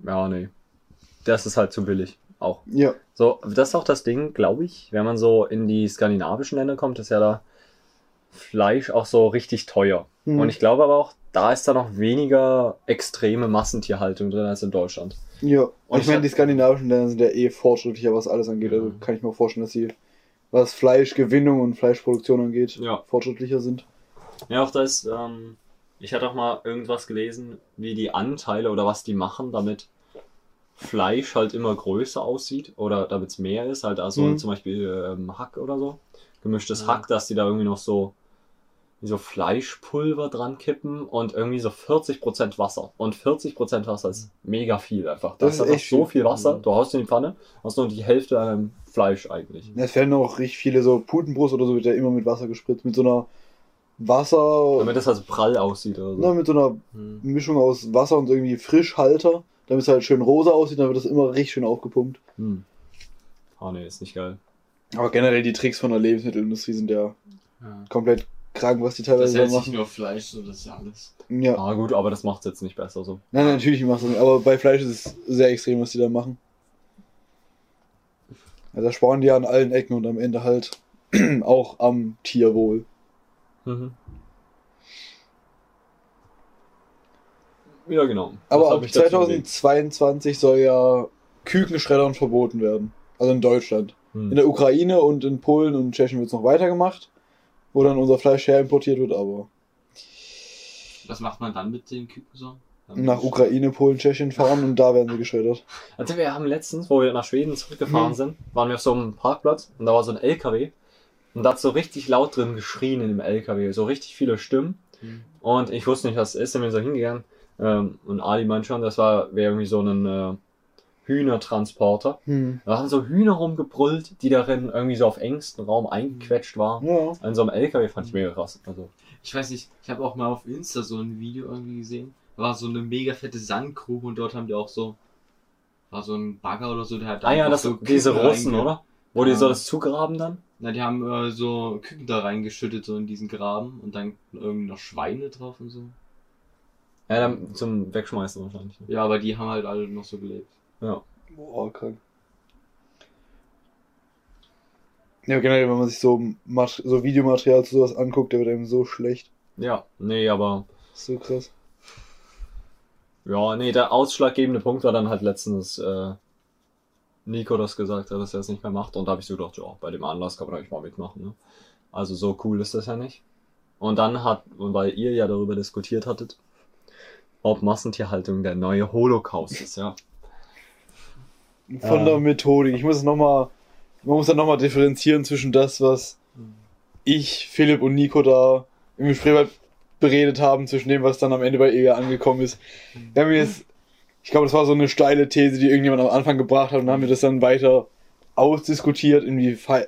[SPEAKER 3] Ja, nee. Das ist halt zu billig. Auch.
[SPEAKER 1] Ja,
[SPEAKER 3] So, das ist auch das Ding, glaube ich, wenn man so in die skandinavischen Länder kommt, ist ja da Fleisch auch so richtig teuer.
[SPEAKER 1] Mhm.
[SPEAKER 3] Und ich glaube aber auch, da ist da noch weniger extreme Massentierhaltung drin als in Deutschland.
[SPEAKER 1] ja.
[SPEAKER 3] Und ich
[SPEAKER 1] meine, die skandinavischen Länder sind ja eh fortschrittlicher, was alles angeht. Also
[SPEAKER 3] Ja.
[SPEAKER 1] kann ich mir vorstellen, dass sie, was Fleischgewinnung und Fleischproduktion angeht,
[SPEAKER 3] Ja.
[SPEAKER 1] fortschrittlicher sind.
[SPEAKER 3] Ja, auch das, ähm, ich hatte auch mal irgendwas gelesen, wie die Anteile oder was die machen, damit Fleisch halt immer größer aussieht oder damit es mehr ist, halt also
[SPEAKER 1] Mhm.
[SPEAKER 3] zum Beispiel ähm, Hack oder so, gemischtes
[SPEAKER 2] Ja.
[SPEAKER 3] Hack, dass die da irgendwie noch so wie so Fleischpulver dran kippen und irgendwie so 40% Wasser. Und 40% Wasser ist mega viel einfach.
[SPEAKER 1] Das ist
[SPEAKER 3] einfach
[SPEAKER 1] echt
[SPEAKER 3] so
[SPEAKER 1] viel.
[SPEAKER 3] Wasser. Du haust in die Pfanne, hast nur die Hälfte an einem Fleisch eigentlich.
[SPEAKER 1] Es werden auch richtig viele so Putenbrust oder so wird ja immer mit Wasser gespritzt. Mit so einer Wasser.
[SPEAKER 3] Damit das also prall aussieht oder so.
[SPEAKER 1] na, mit so einer
[SPEAKER 2] Hm.
[SPEAKER 1] Mischung aus Wasser und irgendwie Frischhalter, damit es halt schön rosa aussieht, dann wird das immer richtig schön aufgepumpt.
[SPEAKER 3] Hm. Ah nee, ist nicht geil.
[SPEAKER 1] Aber generell die Tricks von der Lebensmittelindustrie sind ja
[SPEAKER 2] Ja.
[SPEAKER 1] komplett krank, was die
[SPEAKER 2] Das
[SPEAKER 1] teilweise da
[SPEAKER 2] hält sich
[SPEAKER 1] machen.
[SPEAKER 2] nur auf Fleisch, so das ist ja alles.
[SPEAKER 1] Ja.
[SPEAKER 3] Ah gut, aber das macht jetzt nicht besser so.
[SPEAKER 1] Nein, nein, natürlich macht das nicht. Aber bei Fleisch ist es sehr extrem, was die da machen. Also da sparen die ja an allen Ecken und am Ende halt auch am Tierwohl.
[SPEAKER 3] Mhm. Ja, genau.
[SPEAKER 1] Aber ab
[SPEAKER 3] mich dazu bewegt.
[SPEAKER 1] 2022 soll ja Kükenschreddern verboten werden. Also in Deutschland.
[SPEAKER 3] Hm.
[SPEAKER 1] In der Ukraine und in Polen und Tschechien wird es noch weitergemacht, wo dann unser Fleisch her importiert wird, aber
[SPEAKER 2] Was macht man dann mit den Küken so?
[SPEAKER 1] nach Ukraine, Polen, Tschechien fahren und da werden sie geschreddert.
[SPEAKER 3] Also wir haben letztens, wo wir nach Schweden zurückgefahren
[SPEAKER 1] Mhm.
[SPEAKER 3] sind, waren wir auf so einem Parkplatz und da war so ein LKW und da hat so richtig laut drin geschrien in dem LKW, so richtig viele Stimmen
[SPEAKER 2] Hm.
[SPEAKER 3] und ich wusste nicht, was es ist, sind wir so hingegangen ähm, und Ali meint schon, das war wäre irgendwie so ein äh, Hühnertransporter.
[SPEAKER 1] Hm.
[SPEAKER 3] Da haben so Hühner rumgebrüllt, die darin irgendwie so auf engstem Raum eingequetscht waren.
[SPEAKER 1] Ja.
[SPEAKER 3] In so einem LKW fand ich mega krass. Also,
[SPEAKER 2] Ich weiß nicht, ich habe auch mal auf Insta so ein Video irgendwie gesehen. Da war so eine mega fette Sandgrube und dort haben die auch so. War so ein Bagger oder so, der hat
[SPEAKER 3] ah ja, das,
[SPEAKER 2] so
[SPEAKER 3] diese
[SPEAKER 2] Küken
[SPEAKER 3] Russen, oder? Wo die so das zugraben dann?
[SPEAKER 2] Na, die haben äh, so Küken da reingeschüttet, so in diesen Graben und dann irgendwie noch Schweine drauf und so.
[SPEAKER 3] Ja, dann zum Wegschmeißen wahrscheinlich. ne?
[SPEAKER 2] Ja, aber die haben halt alle noch so gelebt.
[SPEAKER 3] Ja.
[SPEAKER 1] Boah, krank. Ja, generell, wenn man sich so, Mat so Videomaterial zu sowas anguckt, der wird einem so schlecht.
[SPEAKER 3] Ja, nee, aber
[SPEAKER 1] So krass.
[SPEAKER 3] ja, nee, der ausschlaggebende Punkt war dann halt letztens äh, Nico das gesagt hat, dass er es nicht mehr macht und da habe ich so gedacht, ja, bei dem Anlass kann man eigentlich mal mitmachen. Ne? Also so cool ist das ja nicht. Und dann hat, und weil ihr ja darüber diskutiert hattet, ob Massentierhaltung der neue Holocaust ist, ja.
[SPEAKER 1] Von der Methodik. Ich muss es nochmal, man muss dann nochmal differenzieren zwischen das, was ich, Philipp und Nico da im Gespräch beredet haben, zwischen dem, was dann am Ende bei EGA angekommen ist. Wir haben jetzt, ich glaube, das war so eine steile These, die irgendjemand am Anfang gebracht hat und dann haben wir das dann weiter ausdiskutiert, inwiefern,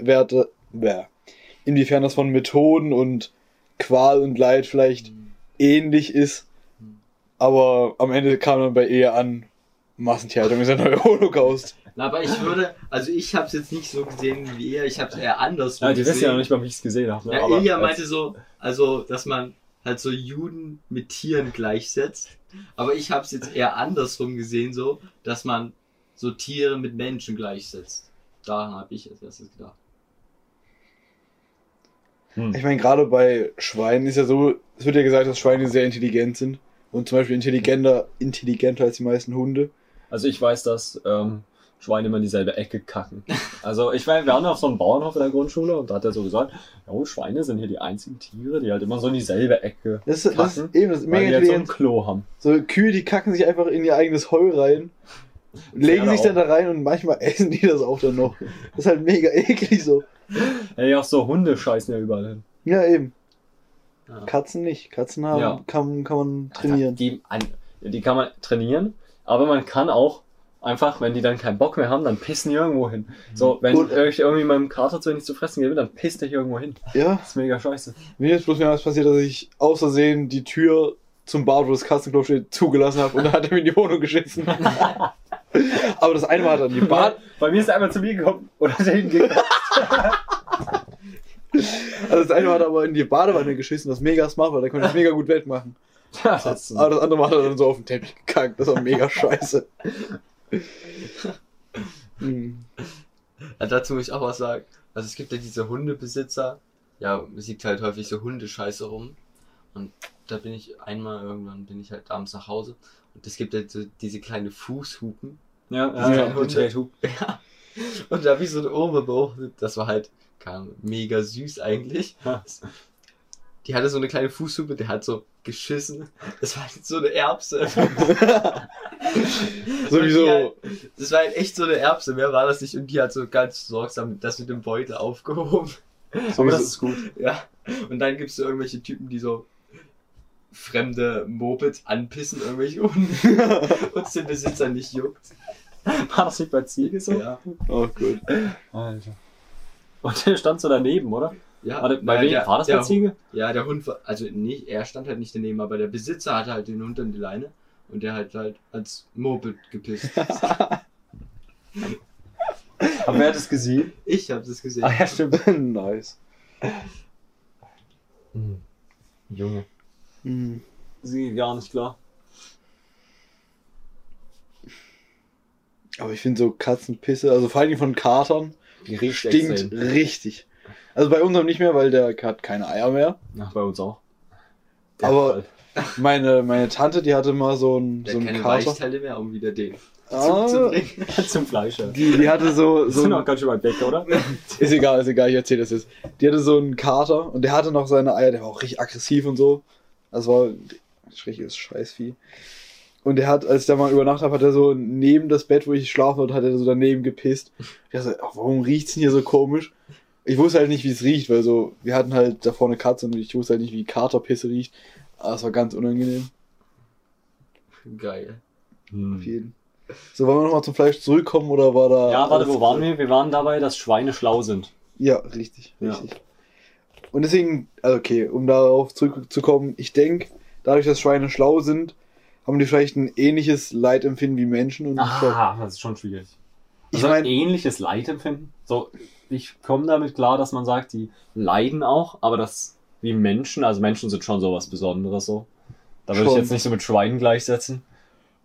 [SPEAKER 1] inwiefern das von Methoden und Qual und Leid vielleicht ähnlich ist. Aber am Ende kam dann bei EGA an, Massentierhaltung ist der neue Holocaust.
[SPEAKER 2] Na, aber ich würde, also ich habe es jetzt nicht so gesehen wie er, ich habe es eher anders
[SPEAKER 3] Ja, die
[SPEAKER 2] gesehen.
[SPEAKER 3] wissen ja noch nicht mal, wie ich es gesehen habe. Ne?
[SPEAKER 2] Ja,
[SPEAKER 3] Aber
[SPEAKER 2] Ilja
[SPEAKER 3] als-
[SPEAKER 2] meinte so, also, dass man halt so Juden mit Tieren gleichsetzt. Aber ich habe es jetzt eher andersrum gesehen, so, dass man so Tiere mit Menschen gleichsetzt. daran habe ich als erstes gedacht.
[SPEAKER 3] Hm.
[SPEAKER 1] Ich meine, gerade bei Schweinen ist ja so, es wird ja gesagt, dass Schweine sehr intelligent sind. Und zum Beispiel intelligenter, intelligenter als die meisten Hunde.
[SPEAKER 3] Also ich weiß, dass ähm, Schweine immer in dieselbe Ecke kacken. Also ich meine, wir waren auf so einem Bauernhof in der Grundschule und da hat er so gesagt, ja, Schweine sind hier die einzigen Tiere, die halt immer so in dieselbe Ecke
[SPEAKER 1] Das, ist- das ist
[SPEAKER 3] kacken,
[SPEAKER 1] eben, das ist
[SPEAKER 3] weil
[SPEAKER 1] mega
[SPEAKER 3] die halt so ein. Klo haben.
[SPEAKER 1] So Kühe, die kacken sich einfach in ihr eigenes Heu rein. Legen
[SPEAKER 3] Pferde
[SPEAKER 1] sich dann
[SPEAKER 3] auch.
[SPEAKER 1] da rein und manchmal essen die das auch dann noch. Das ist halt mega eklig so.
[SPEAKER 3] Ey, auch so Hunde scheißen ja überall hin.
[SPEAKER 1] Ja, eben.
[SPEAKER 2] Ja.
[SPEAKER 1] Katzen nicht. Katzen haben,
[SPEAKER 3] Ja.
[SPEAKER 1] kann, kann man trainieren.
[SPEAKER 3] Die, die kann man trainieren, aber man kann auch einfach, wenn die dann keinen Bock mehr haben, dann pissen die irgendwo hin. So, wenn
[SPEAKER 1] Und-
[SPEAKER 3] ich irgendwie meinem Kater zu wenig zu fressen gebe, dann pisst der hier irgendwo hin.
[SPEAKER 1] Ja,
[SPEAKER 3] Das ist mega scheiße.
[SPEAKER 1] mir ist bloß mehrmals passiert, dass ich aus Versehen die Tür zum Bad, wo das Katzenklo steht, zugelassen habe und dann hat er mir in die Wohnung geschissen. Aber das eine Mal hat er in die Bad,
[SPEAKER 3] Bei mir ist er einmal zu mir gekommen und hat hingegangen.
[SPEAKER 1] also das eine hat er aber in die Badewanne geschissen, das mega smart, weil der konnte das mega gut wettmachen.
[SPEAKER 3] das ist
[SPEAKER 1] Aber das andere Mal hat er dann so auf den Teppich gekackt, das war mega scheiße. Hm.
[SPEAKER 2] Ja, dazu muss ich auch was sagen. Also es gibt ja diese Hundebesitzer, ja, es liegt halt häufig so Hundescheiße rum. Und da bin ich einmal irgendwann bin ich halt abends nach Hause und es gibt halt so diese kleine Fußhupen.
[SPEAKER 3] ja,
[SPEAKER 1] Ja,
[SPEAKER 3] ja,
[SPEAKER 2] und-
[SPEAKER 3] ja,
[SPEAKER 2] Ja. Und da habe ich so eine Ohren beobachtet. Das war halt Ahnung, mega süß eigentlich. Die hatte so eine kleine Fußhupe, der hat so geschissen. Das war halt so eine Erbse.
[SPEAKER 1] Sowieso.
[SPEAKER 2] Halt- Das war halt echt so eine Erbse, mehr war das nicht. Und die hat so ganz sorgsam das mit dem Beutel aufgehoben.
[SPEAKER 3] Aber das ist gut.
[SPEAKER 2] Ja. Und dann gibt's so irgendwelche Typen, die so fremde Mopeds anpissen, irgendwelche Hunde. und es den Besitzer nicht juckt.
[SPEAKER 3] War das nicht bei Ziege so?
[SPEAKER 2] Ja.
[SPEAKER 1] Oh gut.
[SPEAKER 3] Alter. Und der stand so daneben, oder?
[SPEAKER 2] Ja,
[SPEAKER 3] Warte, bei wem?
[SPEAKER 2] der-
[SPEAKER 3] war das
[SPEAKER 2] der,
[SPEAKER 3] bei Ziege?
[SPEAKER 2] Ja, der Hund war, also nicht, er stand halt nicht daneben, aber der Besitzer hatte halt den Hund an die Leine und der hat halt als Moped gepisst.
[SPEAKER 3] Aber wer hat es gesehen?
[SPEAKER 2] ich habe das gesehen.
[SPEAKER 3] Ah ja, stimmt.
[SPEAKER 1] nice.
[SPEAKER 3] Junge.
[SPEAKER 1] Hm.
[SPEAKER 3] Sie gar nicht klar.
[SPEAKER 1] Aber ich finde so Katzenpisse, also vor allem von Katern,
[SPEAKER 3] Die riecht
[SPEAKER 1] stinkt
[SPEAKER 3] extrem.
[SPEAKER 1] richtig. Also bei unserem nicht mehr, weil der hat keine Eier mehr.
[SPEAKER 3] Ja, bei uns auch.
[SPEAKER 1] Aber- Meine, meine Tante, die hatte mal so einen,
[SPEAKER 2] Der
[SPEAKER 1] so einen
[SPEAKER 2] keine
[SPEAKER 1] Kater.
[SPEAKER 2] Weichteile mehr, um wieder den
[SPEAKER 1] Ah,
[SPEAKER 2] zu bringen.
[SPEAKER 3] Zum Fleisch, ja.
[SPEAKER 1] die, die hatte so, so
[SPEAKER 3] sind auch ganz schön weit weg, oder?
[SPEAKER 1] ist egal, ist egal, ich erzähle das jetzt. Die hatte so einen Kater und der hatte noch seine Eier, der war auch richtig aggressiv und so. Das war ein richtiges Scheißvieh. Und der hat, als ich da mal übernachtet habe, hat er so neben das Bett, wo ich schlafen wollte, hat er so daneben gepisst. Ich dachte, ach, warum riecht's denn hier so komisch? Ich wusste halt nicht, wie es riecht, weil so, wir hatten halt da vorne Katze und ich wusste halt nicht, wie Katerpisse riecht. Aber es war ganz unangenehm.
[SPEAKER 2] Geil.
[SPEAKER 1] Auf jeden. So, wollen wir nochmal zum Fleisch zurückkommen oder war da.
[SPEAKER 3] Ja, warte, wo waren wir? Wir waren dabei, dass Schweine schlau sind.
[SPEAKER 1] Ja, richtig,
[SPEAKER 3] Ja.
[SPEAKER 1] richtig. Und deswegen, also okay, um darauf zurückzukommen, ich denke, dadurch, dass Schweine schlau sind, haben die vielleicht ein ähnliches Leidempfinden wie Menschen. Und
[SPEAKER 3] Ah, das ist schon schwierig.
[SPEAKER 1] ich
[SPEAKER 3] Also
[SPEAKER 1] meine,
[SPEAKER 3] ähnliches Leidempfinden. So, ich komme damit klar, dass man sagt, die leiden auch, aber das wie Menschen, also Menschen sind schon sowas Besonderes so. Da würde ich jetzt nicht so mit Schweinen gleichsetzen.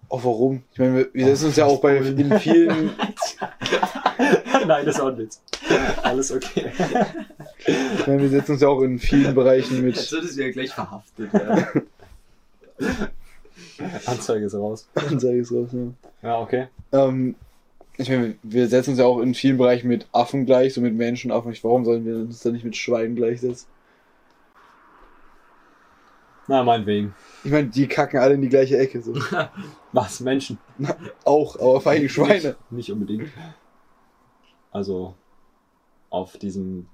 [SPEAKER 1] auch warum? Ich meine, wir, wir setzen uns ja auch bei in vielen,
[SPEAKER 3] Nein, das ist auch ein Witz. Alles okay.
[SPEAKER 1] ich meine, wir setzen uns ja auch in vielen Bereichen
[SPEAKER 2] Jetzt
[SPEAKER 1] mit
[SPEAKER 2] wird es ja gleich verhaftet werden.
[SPEAKER 3] Anzeige ist raus.
[SPEAKER 1] Ansage ich raus, ja.
[SPEAKER 3] Ja, okay.
[SPEAKER 1] Ähm, ich meine, wir setzen uns ja auch in vielen Bereichen mit Affen gleich, so mit Menschen, Affen. Warum sollen wir uns dann nicht mit Schweinen gleichsetzen?
[SPEAKER 3] Na, meinetwegen.
[SPEAKER 1] Ich meine, die kacken alle in die gleiche Ecke, so.
[SPEAKER 3] Was? Menschen?
[SPEAKER 1] Auch, aber vor allem Schweine.
[SPEAKER 3] Nicht unbedingt. Also auf diesen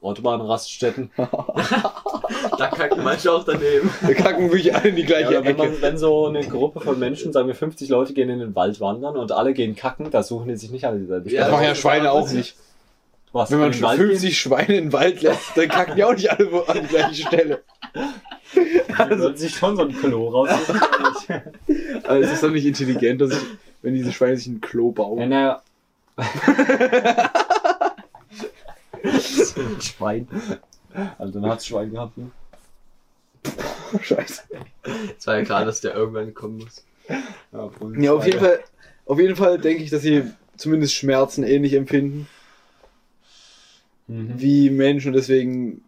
[SPEAKER 3] Autobahnraststätten.
[SPEAKER 2] da kacken manche auch daneben.
[SPEAKER 1] Wir kacken wirklich alle in die
[SPEAKER 3] Ja,
[SPEAKER 1] gleiche
[SPEAKER 3] oder wenn,
[SPEAKER 1] Ecke.
[SPEAKER 3] man, wenn so eine Gruppe von Menschen, sagen wir 50 Leute, gehen in den Wald wandern und alle gehen kacken, da suchen die sich nicht alle dieselbe
[SPEAKER 2] Ja,
[SPEAKER 1] Das
[SPEAKER 3] Stelle.
[SPEAKER 1] machen ja Schweine auch nicht.
[SPEAKER 3] Was,
[SPEAKER 1] Wenn man
[SPEAKER 3] in den Wald
[SPEAKER 1] 50 Schweine in den Wald lässt, dann kacken die auch nicht alle wo- an die gleiche Stelle.
[SPEAKER 3] die würden sich schon so ein Klo raussuchen.
[SPEAKER 1] Aber es ist doch nicht intelligent, dass ich, wenn diese Schweine sich ein Klo
[SPEAKER 3] ja,
[SPEAKER 1] bauen.
[SPEAKER 3] naja. Schwein. Also dann hat's Schwein gehabt, ne?
[SPEAKER 1] Scheiße.
[SPEAKER 2] Es war ja klar, dass der irgendwann kommen muss.
[SPEAKER 3] Ja,
[SPEAKER 1] Ja, auf jeden. Fall, auf jeden Fall denke ich, dass sie zumindest Schmerzen ähnlich empfinden.
[SPEAKER 3] Mhm.
[SPEAKER 1] wie Mensch und deswegen,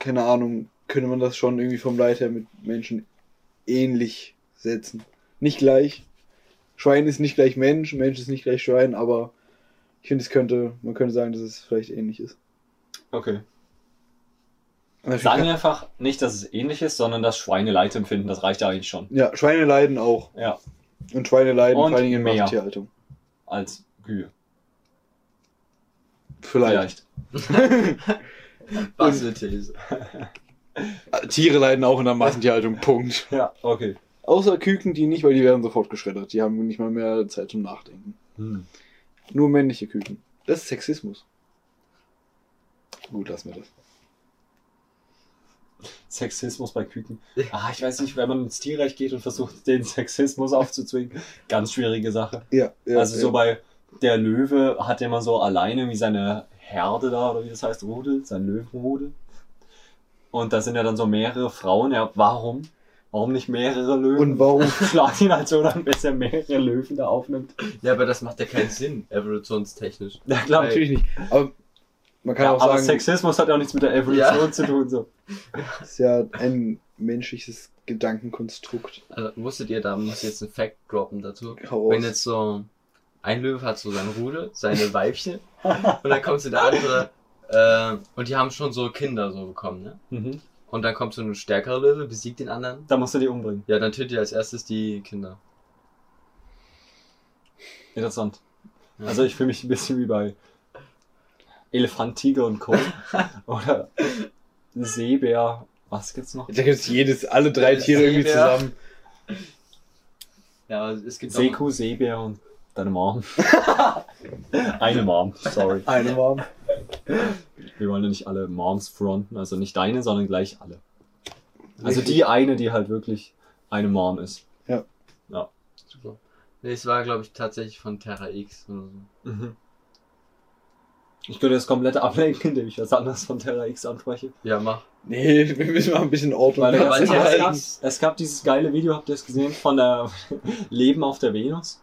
[SPEAKER 1] keine Ahnung, könnte man das schon irgendwie vom Leid her mit Menschen ähnlich setzen. Nicht gleich. Schwein ist nicht gleich Mensch, Mensch ist nicht gleich Schwein, aber ich finde, es könnte, man könnte sagen, dass es vielleicht ähnlich ist.
[SPEAKER 3] Okay. Sagen wir einfach nicht, dass es ähnlich ist, sondern dass Schweine Leid empfinden. Das reicht ja eigentlich schon.
[SPEAKER 1] Ja, Schweine leiden auch.
[SPEAKER 3] Ja.
[SPEAKER 1] Und Schweine leiden
[SPEAKER 3] Und
[SPEAKER 1] vor allen Dingen in
[SPEAKER 3] mehr.
[SPEAKER 1] Masttierhaltung.
[SPEAKER 3] Als Kühe.
[SPEAKER 1] Vielleicht.
[SPEAKER 2] Was eine These.
[SPEAKER 1] Tiere leiden auch in der Massentierhaltung. Punkt.
[SPEAKER 3] Ja, okay.
[SPEAKER 1] Außer Küken, die nicht, weil die werden sofort geschreddert. Die haben nicht mal mehr Zeit zum Nachdenken.
[SPEAKER 3] Hm.
[SPEAKER 1] Nur männliche Küken. Das ist Sexismus. Gut, lassen wir das.
[SPEAKER 3] Sexismus bei Küken. Ah, ich weiß nicht, wenn man ins Tierreich geht und versucht, den Sexismus aufzuzwingen. Ganz schwierige Sache.
[SPEAKER 1] Ja, ja
[SPEAKER 3] also so
[SPEAKER 1] ja.
[SPEAKER 3] bei der Löwe hat ja immer so alleine wie seine Herde da, oder wie das heißt, Rudel, sein Löwenrudel. Und da sind ja dann so mehrere Frauen. Ja, warum? Warum nicht mehrere Löwen?
[SPEAKER 1] Und warum?
[SPEAKER 3] Schlag ihn halt so dann, bis er mehrere Löwen da aufnimmt.
[SPEAKER 2] Ja, aber das macht ja keinen Sinn, evolutionstechnisch.
[SPEAKER 3] Ja, klar.
[SPEAKER 2] Weil-
[SPEAKER 1] Natürlich nicht. Aber man kann
[SPEAKER 3] Ja,
[SPEAKER 1] auch
[SPEAKER 3] aber
[SPEAKER 1] sagen,
[SPEAKER 3] Sexismus hat ja auch nichts mit der Evolution
[SPEAKER 2] Ja.
[SPEAKER 3] zu tun. So.
[SPEAKER 1] ist ja ein menschliches Gedankenkonstrukt.
[SPEAKER 2] Also wusstet ihr, da muss ich jetzt ein Fact droppen dazu.
[SPEAKER 1] Hau
[SPEAKER 2] Wenn jetzt so ein Löwe hat so sein Rudel, seine Weibchen, und dann kommt so der andere, äh, und die haben schon so Kinder so bekommen, ne?
[SPEAKER 3] Mhm.
[SPEAKER 2] Und dann kommt so ein stärkerer Löwe, besiegt den anderen.
[SPEAKER 3] Da musst du die umbringen.
[SPEAKER 2] Ja, dann tötet ihr als erstes die Kinder.
[SPEAKER 3] Interessant.
[SPEAKER 2] Ja.
[SPEAKER 3] Also ich fühle mich ein bisschen wie bei Elefant, Tiger und Co. Oder Seebär. Was gibt's noch?
[SPEAKER 1] Da gibt es jedes, alle drei Tiere irgendwie
[SPEAKER 2] Seebär.
[SPEAKER 1] zusammen.
[SPEAKER 2] Ja, es gibt
[SPEAKER 3] Seekuh, Seebär und deine Mom. Eine Mom, sorry.
[SPEAKER 1] Eine Warm.
[SPEAKER 3] Wir wollen ja nicht alle Moms fronten, also nicht deine, sondern gleich alle. Also die eine, die halt wirklich eine Mom ist.
[SPEAKER 2] super. Nee, es war, glaube ich, tatsächlich von Terra X oder so.
[SPEAKER 3] Mhm. Ich könnte das komplett ablenken, indem ich was anderes von Terra X anspreche.
[SPEAKER 2] Ja, mach.
[SPEAKER 1] Nee, wir müssen mal ein bisschen Ordnung
[SPEAKER 3] Weil
[SPEAKER 2] Ja,
[SPEAKER 3] es, gab,
[SPEAKER 2] X-
[SPEAKER 3] es gab dieses geile Video, habt ihr es gesehen, von der Leben auf der Venus?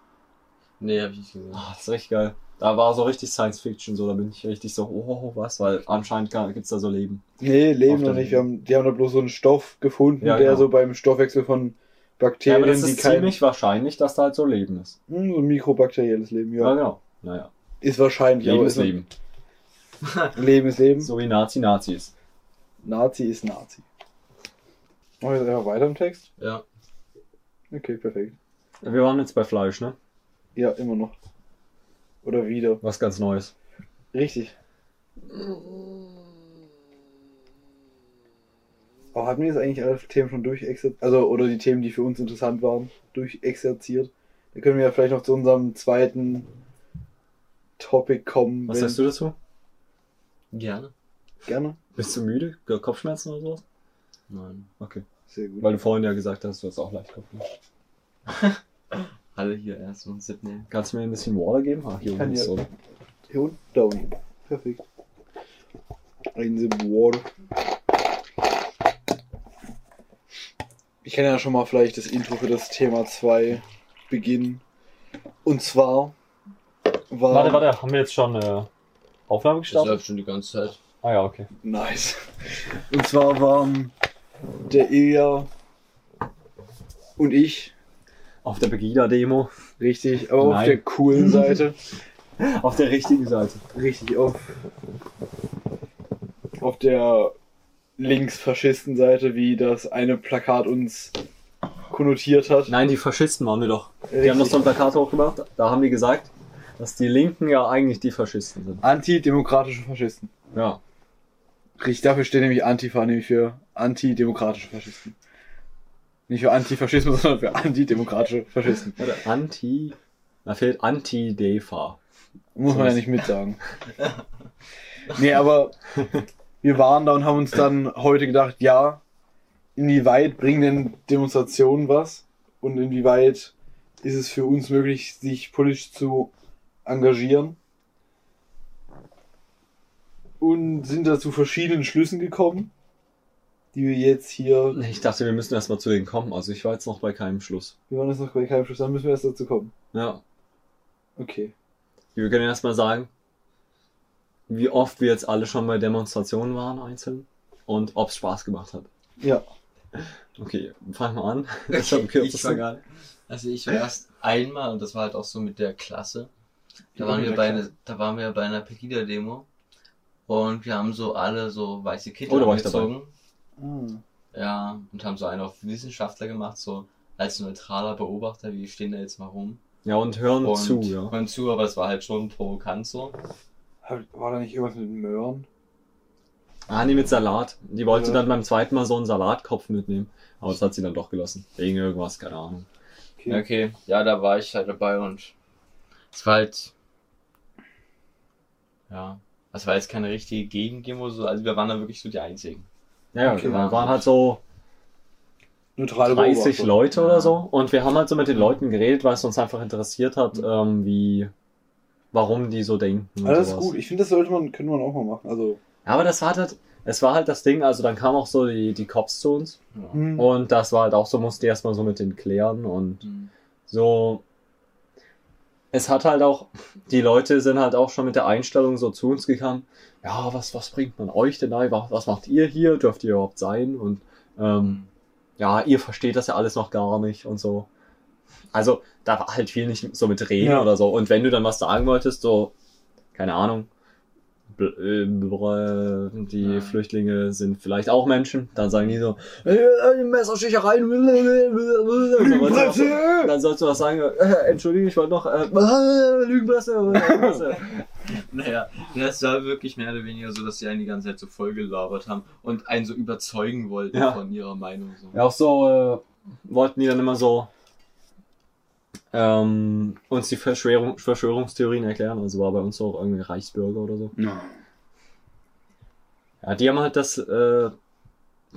[SPEAKER 2] Nee, hab ich nicht gesehen.
[SPEAKER 3] Ah, das ist richtig geil. Da war so richtig Science Fiction, so da bin ich richtig so, oh, was, weil anscheinend gar- gibt's da so Leben.
[SPEAKER 1] Nee, leben noch nicht. Haben, die haben da bloß so einen Stoff gefunden,
[SPEAKER 3] Ja,
[SPEAKER 1] der
[SPEAKER 3] genau.
[SPEAKER 1] so beim Stoffwechsel von
[SPEAKER 3] Ja,
[SPEAKER 1] Bakterien,
[SPEAKER 3] aber das ist
[SPEAKER 1] kein
[SPEAKER 3] ziemlich wahrscheinlich, dass da halt so Leben ist.
[SPEAKER 1] Hm, so ein mikrobakterielles Leben, ja.
[SPEAKER 3] Ja, genau. Naja,
[SPEAKER 1] Ist wahrscheinlich,
[SPEAKER 3] Leben ist Leben.
[SPEAKER 1] Leben ist Leben.
[SPEAKER 3] So wie Nazi Nazi ist.
[SPEAKER 1] Nazi ist Nazi. Machen wir jetzt einfach weiter im Text?
[SPEAKER 2] Ja.
[SPEAKER 1] Okay, perfekt.
[SPEAKER 3] Wir waren jetzt bei Fleisch, ne?
[SPEAKER 1] Ja, immer noch. Oder wieder.
[SPEAKER 3] Was ganz Neues.
[SPEAKER 1] Richtig. Aber hatten wir jetzt eigentlich alle Themen schon durchexerziert? Also, oder die Themen, die für uns interessant waren, durchexerziert? Da können wir ja vielleicht noch zu unserem zweiten Topic kommen.
[SPEAKER 3] Was sagst du dazu?
[SPEAKER 2] Gerne?
[SPEAKER 1] Gerne.
[SPEAKER 3] Bist du müde? Kopfschmerzen oder sowas?
[SPEAKER 2] Nein.
[SPEAKER 3] Okay.
[SPEAKER 1] Sehr gut.
[SPEAKER 3] Weil du vorhin ja gesagt hast, du hast auch leicht Kopfschmerzen.
[SPEAKER 2] Alle hier erst mal einen Sip nehmen.
[SPEAKER 3] Kannst du mir ein bisschen Water geben? Ach, hier unten ist oder?
[SPEAKER 1] Hier unten, da unten. Perfekt. Ein Sip Water. Ich kann ja schon mal vielleicht das Intro für das Thema 2 beginnen. Und zwar war.
[SPEAKER 3] Warte, warte, haben wir jetzt schon äh, Aufnahme
[SPEAKER 2] Das
[SPEAKER 3] gestartet?
[SPEAKER 2] läuft schon die ganze Zeit.
[SPEAKER 3] Ah ja, okay.
[SPEAKER 1] Nice. Und zwar waren der Ilja und ich,
[SPEAKER 3] Auf der Pegida-Demo.
[SPEAKER 1] richtig, aber auf
[SPEAKER 3] Nein.
[SPEAKER 1] der coolen Seite,
[SPEAKER 3] Auf der richtigen Seite.
[SPEAKER 1] richtig auf, auf der Linksfaschisten-Seite, wie das eine Plakat uns konnotiert hat.
[SPEAKER 3] Nein, die Faschisten waren wir doch. Die
[SPEAKER 1] Richtig.
[SPEAKER 3] haben noch so ein Plakat hochgemacht. Da haben die gesagt, dass die Linken ja eigentlich die Faschisten sind.
[SPEAKER 1] Antidemokratische Faschisten.
[SPEAKER 3] Ja.
[SPEAKER 1] Richtig, dafür steht nämlich Antifa, nämlich für antidemokratische Faschisten. Nicht für Antifaschismus, sondern für antidemokratische Faschisten.
[SPEAKER 3] Oder Anti. Da fehlt Anti-Defa.
[SPEAKER 1] Muss man ja nicht mitsagen. Nee, aber wir waren da und haben uns dann heute gedacht, ja, inwieweit bringen denn Demonstrationen was? Und inwieweit ist es für uns möglich, sich politisch zu engagieren? Und sind da zu verschiedenen Schlüssen gekommen, die wir jetzt hier.
[SPEAKER 3] Ich dachte, wir müssen erstmal zu denen kommen. Also ich war jetzt noch bei keinem Schluss.
[SPEAKER 1] Wir waren jetzt noch bei keinem Schluss, dann müssen wir erst dazu kommen.
[SPEAKER 3] Ja.
[SPEAKER 1] Okay.
[SPEAKER 3] Wir können erstmal sagen, wie oft wir jetzt alle schon bei Demonstrationen waren, einzeln. Und ob es Spaß gemacht hat.
[SPEAKER 1] Ja.
[SPEAKER 3] Okay, fang mal an. Das am
[SPEAKER 2] ich war nicht. Also ich war erst einmal und das war halt auch so mit der Klasse. Da waren wir bei einer, da waren wir bei einer Pegida-Demo und wir haben so alle so weiße Kittel
[SPEAKER 3] Oh, da war ich
[SPEAKER 2] angezogen.
[SPEAKER 1] Ah.
[SPEAKER 2] Ja, und haben so einen auf Wissenschaftler gemacht, so als neutraler Beobachter, wie stehen da jetzt mal rum.
[SPEAKER 3] Ja, und hören
[SPEAKER 2] Und
[SPEAKER 3] zu, ja.
[SPEAKER 2] hören zu, aber es war halt schon provokant so.
[SPEAKER 1] War da nicht irgendwas mit Möhren?
[SPEAKER 3] Ah, nee, mit Salat. Die wollte
[SPEAKER 1] Ja.
[SPEAKER 3] dann beim zweiten Mal so einen Salatkopf mitnehmen. Aber das hat sie dann doch gelassen. Wegen irgendwas, keine Ahnung.
[SPEAKER 1] Okay.
[SPEAKER 2] Okay, ja, da war ich halt dabei und es war halt, ja, es war jetzt keine richtige Gegendemo, so, also wir waren da wirklich so die Einzigen.
[SPEAKER 3] Ja,
[SPEAKER 1] Okay.
[SPEAKER 3] Wir waren halt so
[SPEAKER 1] Neutrale
[SPEAKER 3] 30
[SPEAKER 1] Beobachter.
[SPEAKER 3] Leute
[SPEAKER 2] Ja.
[SPEAKER 3] oder so. Und wir haben halt so mit den Leuten geredet, weil es uns einfach interessiert hat, ähm, wie, warum die so denken. und
[SPEAKER 1] das ist
[SPEAKER 3] sowas.
[SPEAKER 1] gut. Ich finde, das sollte man, könnte man auch mal machen. Also.
[SPEAKER 3] Ja, aber das war halt, es war halt das Ding, also dann kamen auch so die, die Cops zu uns.
[SPEAKER 2] Ja.
[SPEAKER 1] Hm.
[SPEAKER 3] Und das war halt auch so, musste erstmal so mit denen klären und
[SPEAKER 2] Mhm.
[SPEAKER 3] so. Es hat halt auch, die Leute sind halt auch schon mit der Einstellung so zu uns gekommen. Ja, was, was bringt man euch denn da? Was, was macht ihr hier? Dürft ihr überhaupt sein? Und ähm, ja, ihr versteht das ja alles noch gar nicht und so. Also, da war halt viel nicht so mit Reden
[SPEAKER 1] Ja.
[SPEAKER 3] oder so. Und wenn du dann was sagen wolltest, so, keine Ahnung, die
[SPEAKER 2] Ja.
[SPEAKER 3] Flüchtlinge sind vielleicht auch Menschen, dann sagen die so, äh, äh, Messerstichereien,
[SPEAKER 1] Presse!
[SPEAKER 3] dann sollst du was sagen, äh, entschuldige, ich wollte noch, äh, äh, Lügenpresse, Lügenpresse.
[SPEAKER 2] Naja, das war wirklich mehr oder weniger so, dass sie einen die ganze Zeit so voll gelabert haben und einen so überzeugen wollten
[SPEAKER 3] Ja.
[SPEAKER 2] von ihrer Meinung. So.
[SPEAKER 3] Ja, auch so äh, wollten die dann immer so ähm, uns die Verschwörung, Verschwörungstheorien erklären. Also war bei uns auch irgendwie Reichsbürger oder so.
[SPEAKER 1] Ja.
[SPEAKER 3] Ja, die haben halt das, äh,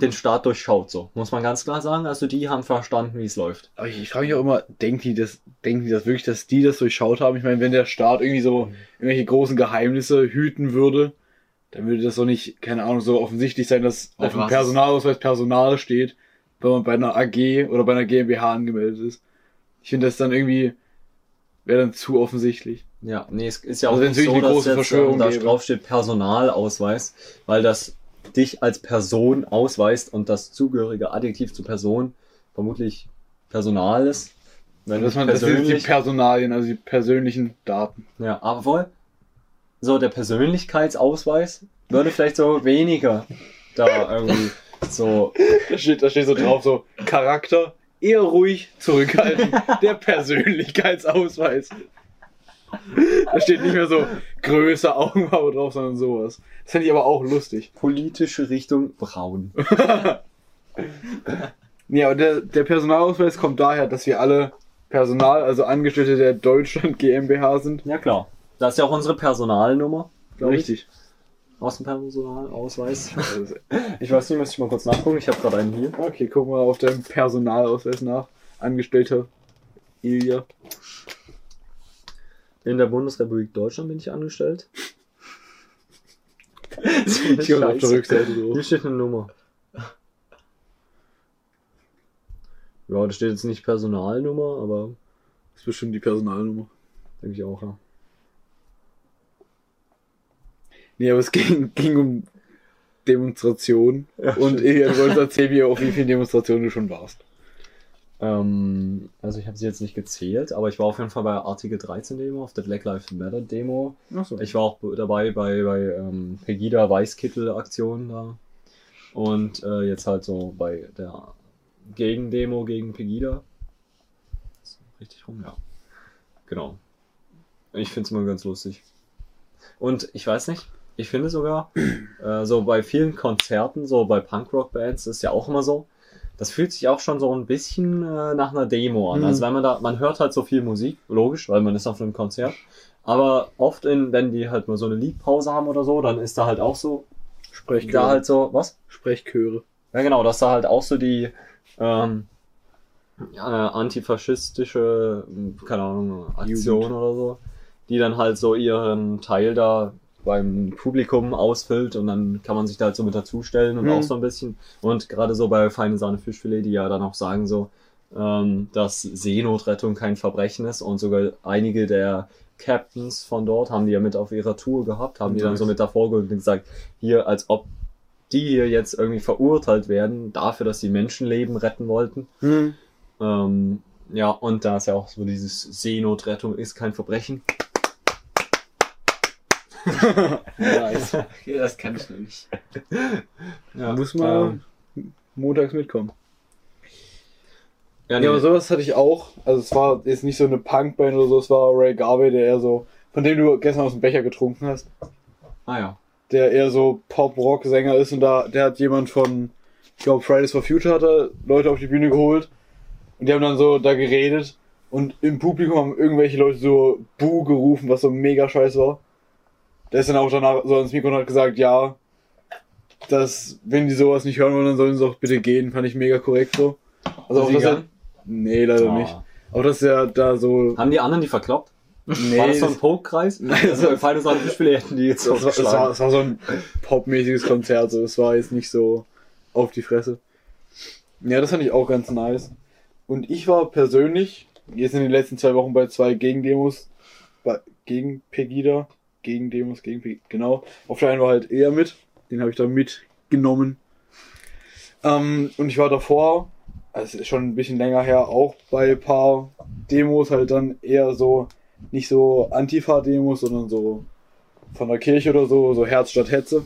[SPEAKER 3] den Staat durchschaut, so. Muss man ganz klar sagen. Also die haben verstanden, wie es läuft.
[SPEAKER 1] Aber ich, ich frage mich auch immer, denken die das, denken die das wirklich, dass die das durchschaut haben? Ich meine, wenn der Staat irgendwie so irgendwelche großen Geheimnisse hüten würde, dann würde das doch nicht, keine Ahnung, so offensichtlich sein, dass auf dem Personalausweis Personal steht, wenn man bei einer AG oder bei einer GmbH angemeldet ist. Ich finde das dann irgendwie, wäre dann zu offensichtlich.
[SPEAKER 3] Ja, nee, es ist ja auch
[SPEAKER 1] Also
[SPEAKER 3] nicht so, dass jetzt, ähm, da
[SPEAKER 1] gäbe.
[SPEAKER 3] drauf steht Personalausweis, weil das dich als Person ausweist und das zugehörige Adjektiv zu Person vermutlich Personal ist. Wenn
[SPEAKER 1] Dass
[SPEAKER 3] du
[SPEAKER 1] man, das sind die Personalien, also die persönlichen Daten.
[SPEAKER 3] ja, aber wohl, so der Persönlichkeitsausweis würde vielleicht so weniger da irgendwie so,
[SPEAKER 1] Da steht, da steht so drauf, so Charakter, eher ruhig, zurückhaltend, der Persönlichkeitsausweis. Da steht nicht mehr so Größe, Augenfarbe drauf, sondern sowas. Das fände ich aber auch lustig.
[SPEAKER 3] politische Richtung braun.
[SPEAKER 1] Nee, aber der, der Personalausweis kommt daher, dass wir alle Personal, also Angestellte der Deutschland GmbH sind.
[SPEAKER 3] Ja klar. Das ist ja auch unsere Personalnummer, glaube ich,
[SPEAKER 1] Richtig.
[SPEAKER 3] aus dem Personalausweis.
[SPEAKER 1] Also,
[SPEAKER 3] Ich weiß nicht, müsste ich mal kurz nachgucken. Ich habe gerade einen hier.
[SPEAKER 1] Okay, guck mal auf deinem Personalausweis nach. Angestellter Ilja.
[SPEAKER 3] In der Bundesrepublik Deutschland bin ich angestellt.
[SPEAKER 1] Ich komme auf der Rückseite so.
[SPEAKER 3] Hier steht eine Nummer. Ja, da steht jetzt nicht Personalnummer, aber
[SPEAKER 1] Das ist bestimmt die Personalnummer.
[SPEAKER 3] denke ich auch, ja.
[SPEAKER 1] Nee, aber es ging, ging um Demonstrationen.
[SPEAKER 3] Ja,
[SPEAKER 1] und du wolltest erzählen, wie, auf wie vielen Demonstrationen du schon warst.
[SPEAKER 3] Ähm, also ich habe sie jetzt nicht gezählt, aber ich war auf jeden Fall bei Artikel 13 Demo, auf der Black Lives Matter Demo.
[SPEAKER 1] Achso.
[SPEAKER 3] Ich war auch dabei bei, bei ähm, Pegida Weißkittel Aktion da. Und äh, jetzt halt so bei der Gegendemo gegen Pegida. Richtig rum, ja. Genau. Ich find's immer ganz lustig. Und ich weiß nicht, ich finde sogar, äh, so bei vielen Konzerten, so bei Punkrock-Bands ist ja auch immer so, das fühlt sich auch schon so ein bisschen äh, nach einer Demo an.
[SPEAKER 1] Mhm.
[SPEAKER 3] Also wenn man da, man hört halt so viel Musik, logisch, weil man ist auf einem Konzert. Aber oft, in, wenn die halt mal so eine Liedpause haben oder so, dann ist da halt auch so,
[SPEAKER 1] Sprechchöre.
[SPEAKER 3] da halt so, was?
[SPEAKER 1] Sprechchöre.
[SPEAKER 3] Ja genau, dass da halt auch so die ähm, äh, antifaschistische, keine Ahnung, Aktion
[SPEAKER 1] Jugend.
[SPEAKER 3] oder so, die dann halt so ihren Teil da beim Publikum ausfüllt und dann kann man sich da halt so mit dazustellen und
[SPEAKER 1] Mhm.
[SPEAKER 3] auch so ein bisschen. Und gerade so bei Feine Sahne Fischfilet, die ja dann auch sagen so, ähm, dass Seenotrettung kein Verbrechen ist und sogar einige der Captains von dort, haben die ja mit auf ihrer Tour gehabt, haben die dann so mit davor geholt und gesagt, hier, als ob die hier jetzt irgendwie verurteilt werden dafür, dass sie Menschenleben retten wollten.
[SPEAKER 1] Hm.
[SPEAKER 3] Ähm, ja, und da ist ja auch so dieses Seenotrettung ist kein Verbrechen.
[SPEAKER 1] Nice.
[SPEAKER 2] Okay, das kann ich noch nicht.
[SPEAKER 3] Ja,
[SPEAKER 1] Muss mal
[SPEAKER 3] ähm,
[SPEAKER 1] montags mitkommen.
[SPEAKER 3] ja,
[SPEAKER 1] Ja,
[SPEAKER 3] nee,
[SPEAKER 1] aber sowas hatte ich auch. Also es war jetzt nicht so eine Punkband oder so, es war Ray Garvey, der eher so, von dem du gestern aus dem Becher getrunken hast,
[SPEAKER 3] ah ja.
[SPEAKER 1] der eher so Pop-Rock-Sänger ist und da, der hat jemand von, ich glaube Fridays for Future hat er Leute auf die Bühne geholt und die haben dann so da geredet und im Publikum haben irgendwelche Leute so Buh gerufen, was so mega scheiß war. Der ist dann auch danach so ans Mikro und hat gesagt, ja, dass, wenn die sowas nicht hören wollen, dann sollen sie auch bitte gehen, fand ich mega korrekt so. Also auch, dass er, nee, leider
[SPEAKER 3] Ah.
[SPEAKER 1] nicht. Aber dass er da so,
[SPEAKER 3] Haben die anderen die verkloppt?
[SPEAKER 1] nee,
[SPEAKER 3] war das so ein Poke-Kreis?
[SPEAKER 1] Nein,
[SPEAKER 3] also
[SPEAKER 1] das-
[SPEAKER 3] Final Fantasy Spiele hätten die jetzt
[SPEAKER 1] das, war, das, war, das war so ein popmäßiges Konzert, so, es war jetzt nicht so auf die Fresse. Ja, das fand ich auch ganz nice. Und ich war persönlich, jetzt in den letzten zwei Wochen bei zwei Gegendemos, bei, gegen Pegida, gegen Demos, gegen genau. Auf der einen war halt eher mit, den habe ich da mitgenommen. Ähm, und ich war davor, also schon ein bisschen länger her, auch bei ein paar Demos halt dann eher so, nicht so Antifa-Demos, sondern so von der Kirche oder so, so Herz statt Hetze.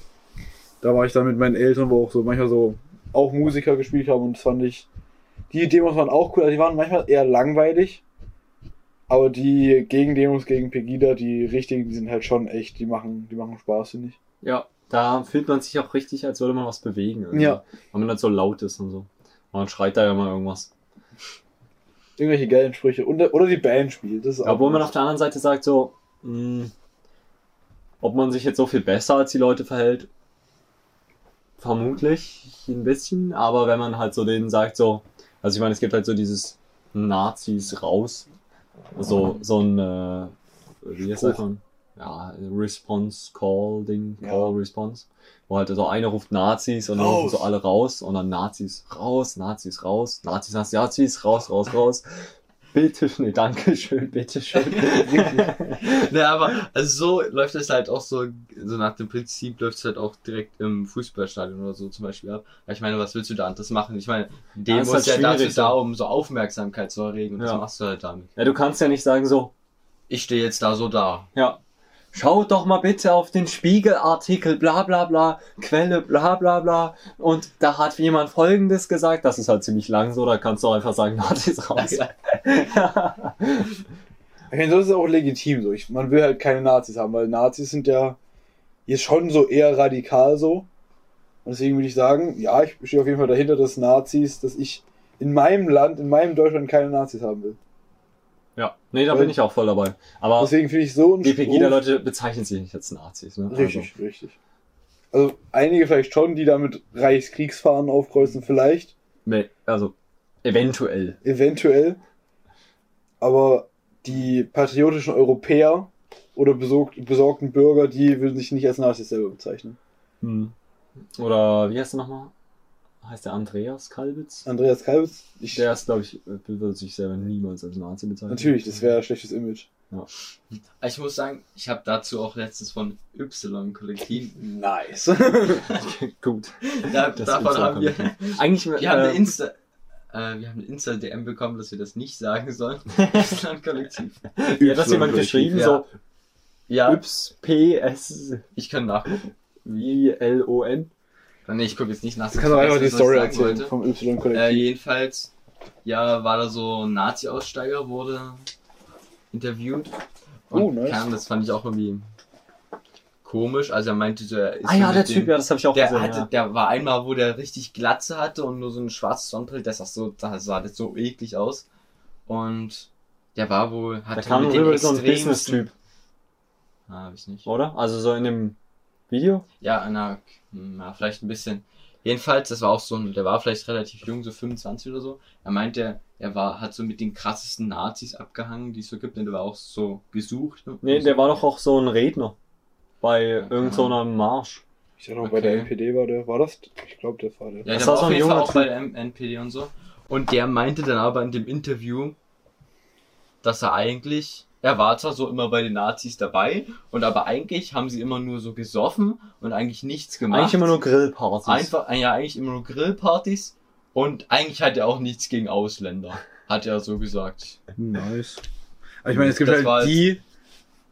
[SPEAKER 1] Da war ich dann mit meinen Eltern, wo auch so manchmal so auch Musiker gespielt haben und das fand ich, die Demos waren auch cool, also die waren manchmal eher langweilig, aber die Gegendemos gegen Pegida, die richtigen, die sind halt schon echt, die machen, die machen Spaß, finde ich.
[SPEAKER 3] Ja, da fühlt man sich auch richtig, als würde man was bewegen. irgendwie.
[SPEAKER 1] Ja.
[SPEAKER 3] Weil man nicht so laut ist und so. Dann schreit da ja mal irgendwas.
[SPEAKER 1] Irgendwelche geilen Sprüche. Und, oder die Band spielt. Das ist
[SPEAKER 3] Ja,
[SPEAKER 1] auch
[SPEAKER 3] obwohl man auf der anderen Seite sagt so, mh, ob man sich jetzt so viel besser als die Leute verhält, vermutlich ein bisschen, aber wenn man halt so denen sagt so, also ich meine, es gibt halt so dieses Nazis raus, so, so ein, äh, wie heißt das schon? Ja, Response Call Ding,
[SPEAKER 1] Ja.
[SPEAKER 3] Call Response, wo halt so einer ruft Nazis und dann
[SPEAKER 1] Raus.
[SPEAKER 3] rufen so alle raus und dann Nazis raus, Nazis raus, Nazis, Nazis, Nazis, raus, raus, raus. Bitte, nee, danke schön, bitte schön.
[SPEAKER 2] Ne, aber also so läuft es halt auch so, so nach dem Prinzip läuft es halt auch direkt im Fußballstadion oder so zum Beispiel ab. Ja, ich meine, was willst du da anderes machen? Ich meine, dem
[SPEAKER 3] ist halt
[SPEAKER 2] ja dazu da, um so Aufmerksamkeit zu erregen. Und
[SPEAKER 3] Ja.
[SPEAKER 2] das machst du halt damit.
[SPEAKER 3] Ja, du kannst ja nicht sagen so,
[SPEAKER 2] Ich stehe jetzt da so da.
[SPEAKER 3] ja, schaut doch mal bitte auf den Spiegelartikel, bla bla bla, Quelle, bla bla bla. Und da hat jemand folgendes gesagt, das ist halt ziemlich lang so, da kannst du auch einfach sagen, Nazis raus.
[SPEAKER 1] Ich meine, so ist auch legitim so. Ich, man will halt keine Nazis haben, weil Nazis sind ja jetzt schon so eher radikal so. Und deswegen würde ich sagen, ja, ich stehe auf jeden Fall dahinter, dass Nazis, dass ich in meinem Land, in meinem Deutschland keine Nazis haben will.
[SPEAKER 3] Ja, nee, da bin ich auch voll dabei. Aber
[SPEAKER 1] Deswegen finde ich so ein
[SPEAKER 3] die Pegida-Leute bezeichnen sich nicht als Nazis, ne?
[SPEAKER 1] Richtig, richtig. Also einige vielleicht schon, die da mit Reichskriegsfahnen aufkreuzen, vielleicht,
[SPEAKER 3] Also, nee, also eventuell.
[SPEAKER 1] eventuell. Aber die patriotischen Europäer oder besorgt, besorgten Bürger, die würden sich nicht als Nazis selber bezeichnen.
[SPEAKER 3] Hm. Oder wie heißt der nochmal? Heißt der Andreas Kalbitz?
[SPEAKER 1] Andreas Kalbitz, ich,
[SPEAKER 3] Der ist, glaube ich, würde sich selber niemals als Nazi bezeichnen.
[SPEAKER 1] natürlich, das wäre ein schlechtes Image.
[SPEAKER 2] Ich muss sagen, ich habe dazu auch letztens von Y-Kollektiv.
[SPEAKER 1] Nice.
[SPEAKER 3] Gut.
[SPEAKER 2] Da,
[SPEAKER 3] Das
[SPEAKER 2] davon haben wir.
[SPEAKER 3] Eigentlich,
[SPEAKER 2] Wir haben
[SPEAKER 3] äh,
[SPEAKER 2] eine Insta. Äh, wir haben eine Insta-DM bekommen, dass wir das nicht sagen sollen. Y-Kollektiv.
[SPEAKER 3] ja, das jemand geschrieben,
[SPEAKER 2] Ja.
[SPEAKER 3] so
[SPEAKER 2] Ja,
[SPEAKER 3] YPS
[SPEAKER 2] ich kann nachgucken.
[SPEAKER 3] wie L-O-N.
[SPEAKER 2] Nee, ich gucke jetzt nicht nach.
[SPEAKER 1] Du kannst auch einfach die Story erzählen
[SPEAKER 2] wollte.
[SPEAKER 1] vom Y-Kollektiv.
[SPEAKER 2] Äh, jedenfalls, ja, war da so ein Nazi-Aussteiger, wurde interviewt. Und
[SPEAKER 1] Oh, nice.
[SPEAKER 2] Ahnung, das fand ich auch irgendwie komisch. Also er meinte so, er ist
[SPEAKER 3] Ah ja, der
[SPEAKER 2] dem-
[SPEAKER 3] Typ, ja, das habe ich auch
[SPEAKER 2] der,
[SPEAKER 3] gesehen.
[SPEAKER 2] hatte,
[SPEAKER 3] ja.
[SPEAKER 2] der war einmal, wo der richtig Glatze hatte und nur so ein schwarzes Sonnenbrille, das sah so, das sah das so eklig aus. Und der war wohl, hatte
[SPEAKER 3] kam
[SPEAKER 2] mit
[SPEAKER 3] rüber so ein Business-Typ,
[SPEAKER 2] Ah, hab ich nicht.
[SPEAKER 3] oder? Also so in dem Video?
[SPEAKER 2] Ja, na, ja, vielleicht ein bisschen. Jedenfalls, das war auch so ein, der war vielleicht relativ jung, so 25 oder so. Er meinte, er war, hat so mit den krassesten Nazis abgehangen, die es so gibt, und der war auch so gesucht. Ne?
[SPEAKER 3] Nee, der war doch auch so ein Redner. Bei
[SPEAKER 2] Ja,
[SPEAKER 3] irgend so einem Marsch.
[SPEAKER 1] Ich sag noch, bei der
[SPEAKER 2] okay.
[SPEAKER 1] NPD war der, war das? Ich glaube, der war der.
[SPEAKER 2] Ja,
[SPEAKER 3] Das
[SPEAKER 2] der
[SPEAKER 3] war
[SPEAKER 2] war
[SPEAKER 3] so
[SPEAKER 2] auf
[SPEAKER 3] ein
[SPEAKER 2] jeden Fall
[SPEAKER 3] junger
[SPEAKER 2] auch bei der M- NPD und so. Und der meinte dann aber in dem Interview, dass er eigentlich, er war zwar so immer bei den Nazis dabei, und aber eigentlich haben sie immer nur so gesoffen und eigentlich nichts gemacht.
[SPEAKER 3] Eigentlich immer nur Grillpartys.
[SPEAKER 2] Einfach, ja, eigentlich immer nur Grillpartys und eigentlich hat er auch nichts gegen Ausländer, hat er so gesagt.
[SPEAKER 1] Nice. Aber ich meine, es gibt
[SPEAKER 2] Das
[SPEAKER 1] halt die,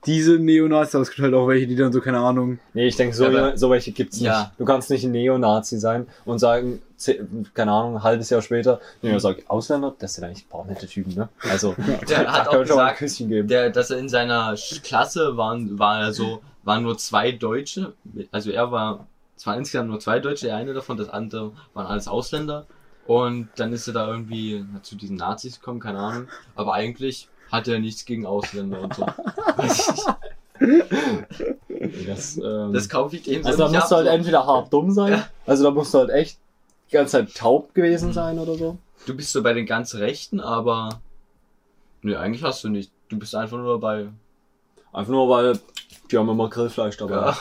[SPEAKER 1] diese Neonazis, aber es gibt halt auch welche, die dann so, keine Ahnung.
[SPEAKER 3] Nee, ich denke, so,
[SPEAKER 2] Aber-
[SPEAKER 3] so welche gibt's nicht.
[SPEAKER 2] Ja.
[SPEAKER 3] Du kannst nicht ein Neonazi sein und sagen, keine Ahnung, ein halbes Jahr später, nee, er sagt, Ausländer, das sind eigentlich ein paar nette Typen, ne? Also,
[SPEAKER 2] Der
[SPEAKER 3] da
[SPEAKER 2] hat auch gesagt,
[SPEAKER 3] Küsschen geben.
[SPEAKER 2] der, dass er in seiner Klasse waren, war er so, waren nur zwei Deutsche, also er war zwar insgesamt nur zwei Deutsche, der eine davon, das andere waren alles Ausländer. Und dann ist er da irgendwie zu diesen Nazis gekommen, keine Ahnung. Aber eigentlich hat er nichts gegen Ausländer und so. Ich.
[SPEAKER 3] Das, ähm,
[SPEAKER 2] Das kaufe ich dem so
[SPEAKER 3] also da musst du
[SPEAKER 2] ab,
[SPEAKER 3] halt
[SPEAKER 2] so.
[SPEAKER 3] entweder hart dumm sein,
[SPEAKER 2] Ja.
[SPEAKER 3] also da musst du halt echt die ganze Zeit taub gewesen sein oder so.
[SPEAKER 2] Du bist so bei den ganz Rechten, aber. Nee, eigentlich hast du nicht. Du bist einfach nur dabei.
[SPEAKER 3] Einfach nur, weil die haben immer Grillfleisch dabei.
[SPEAKER 2] Ja.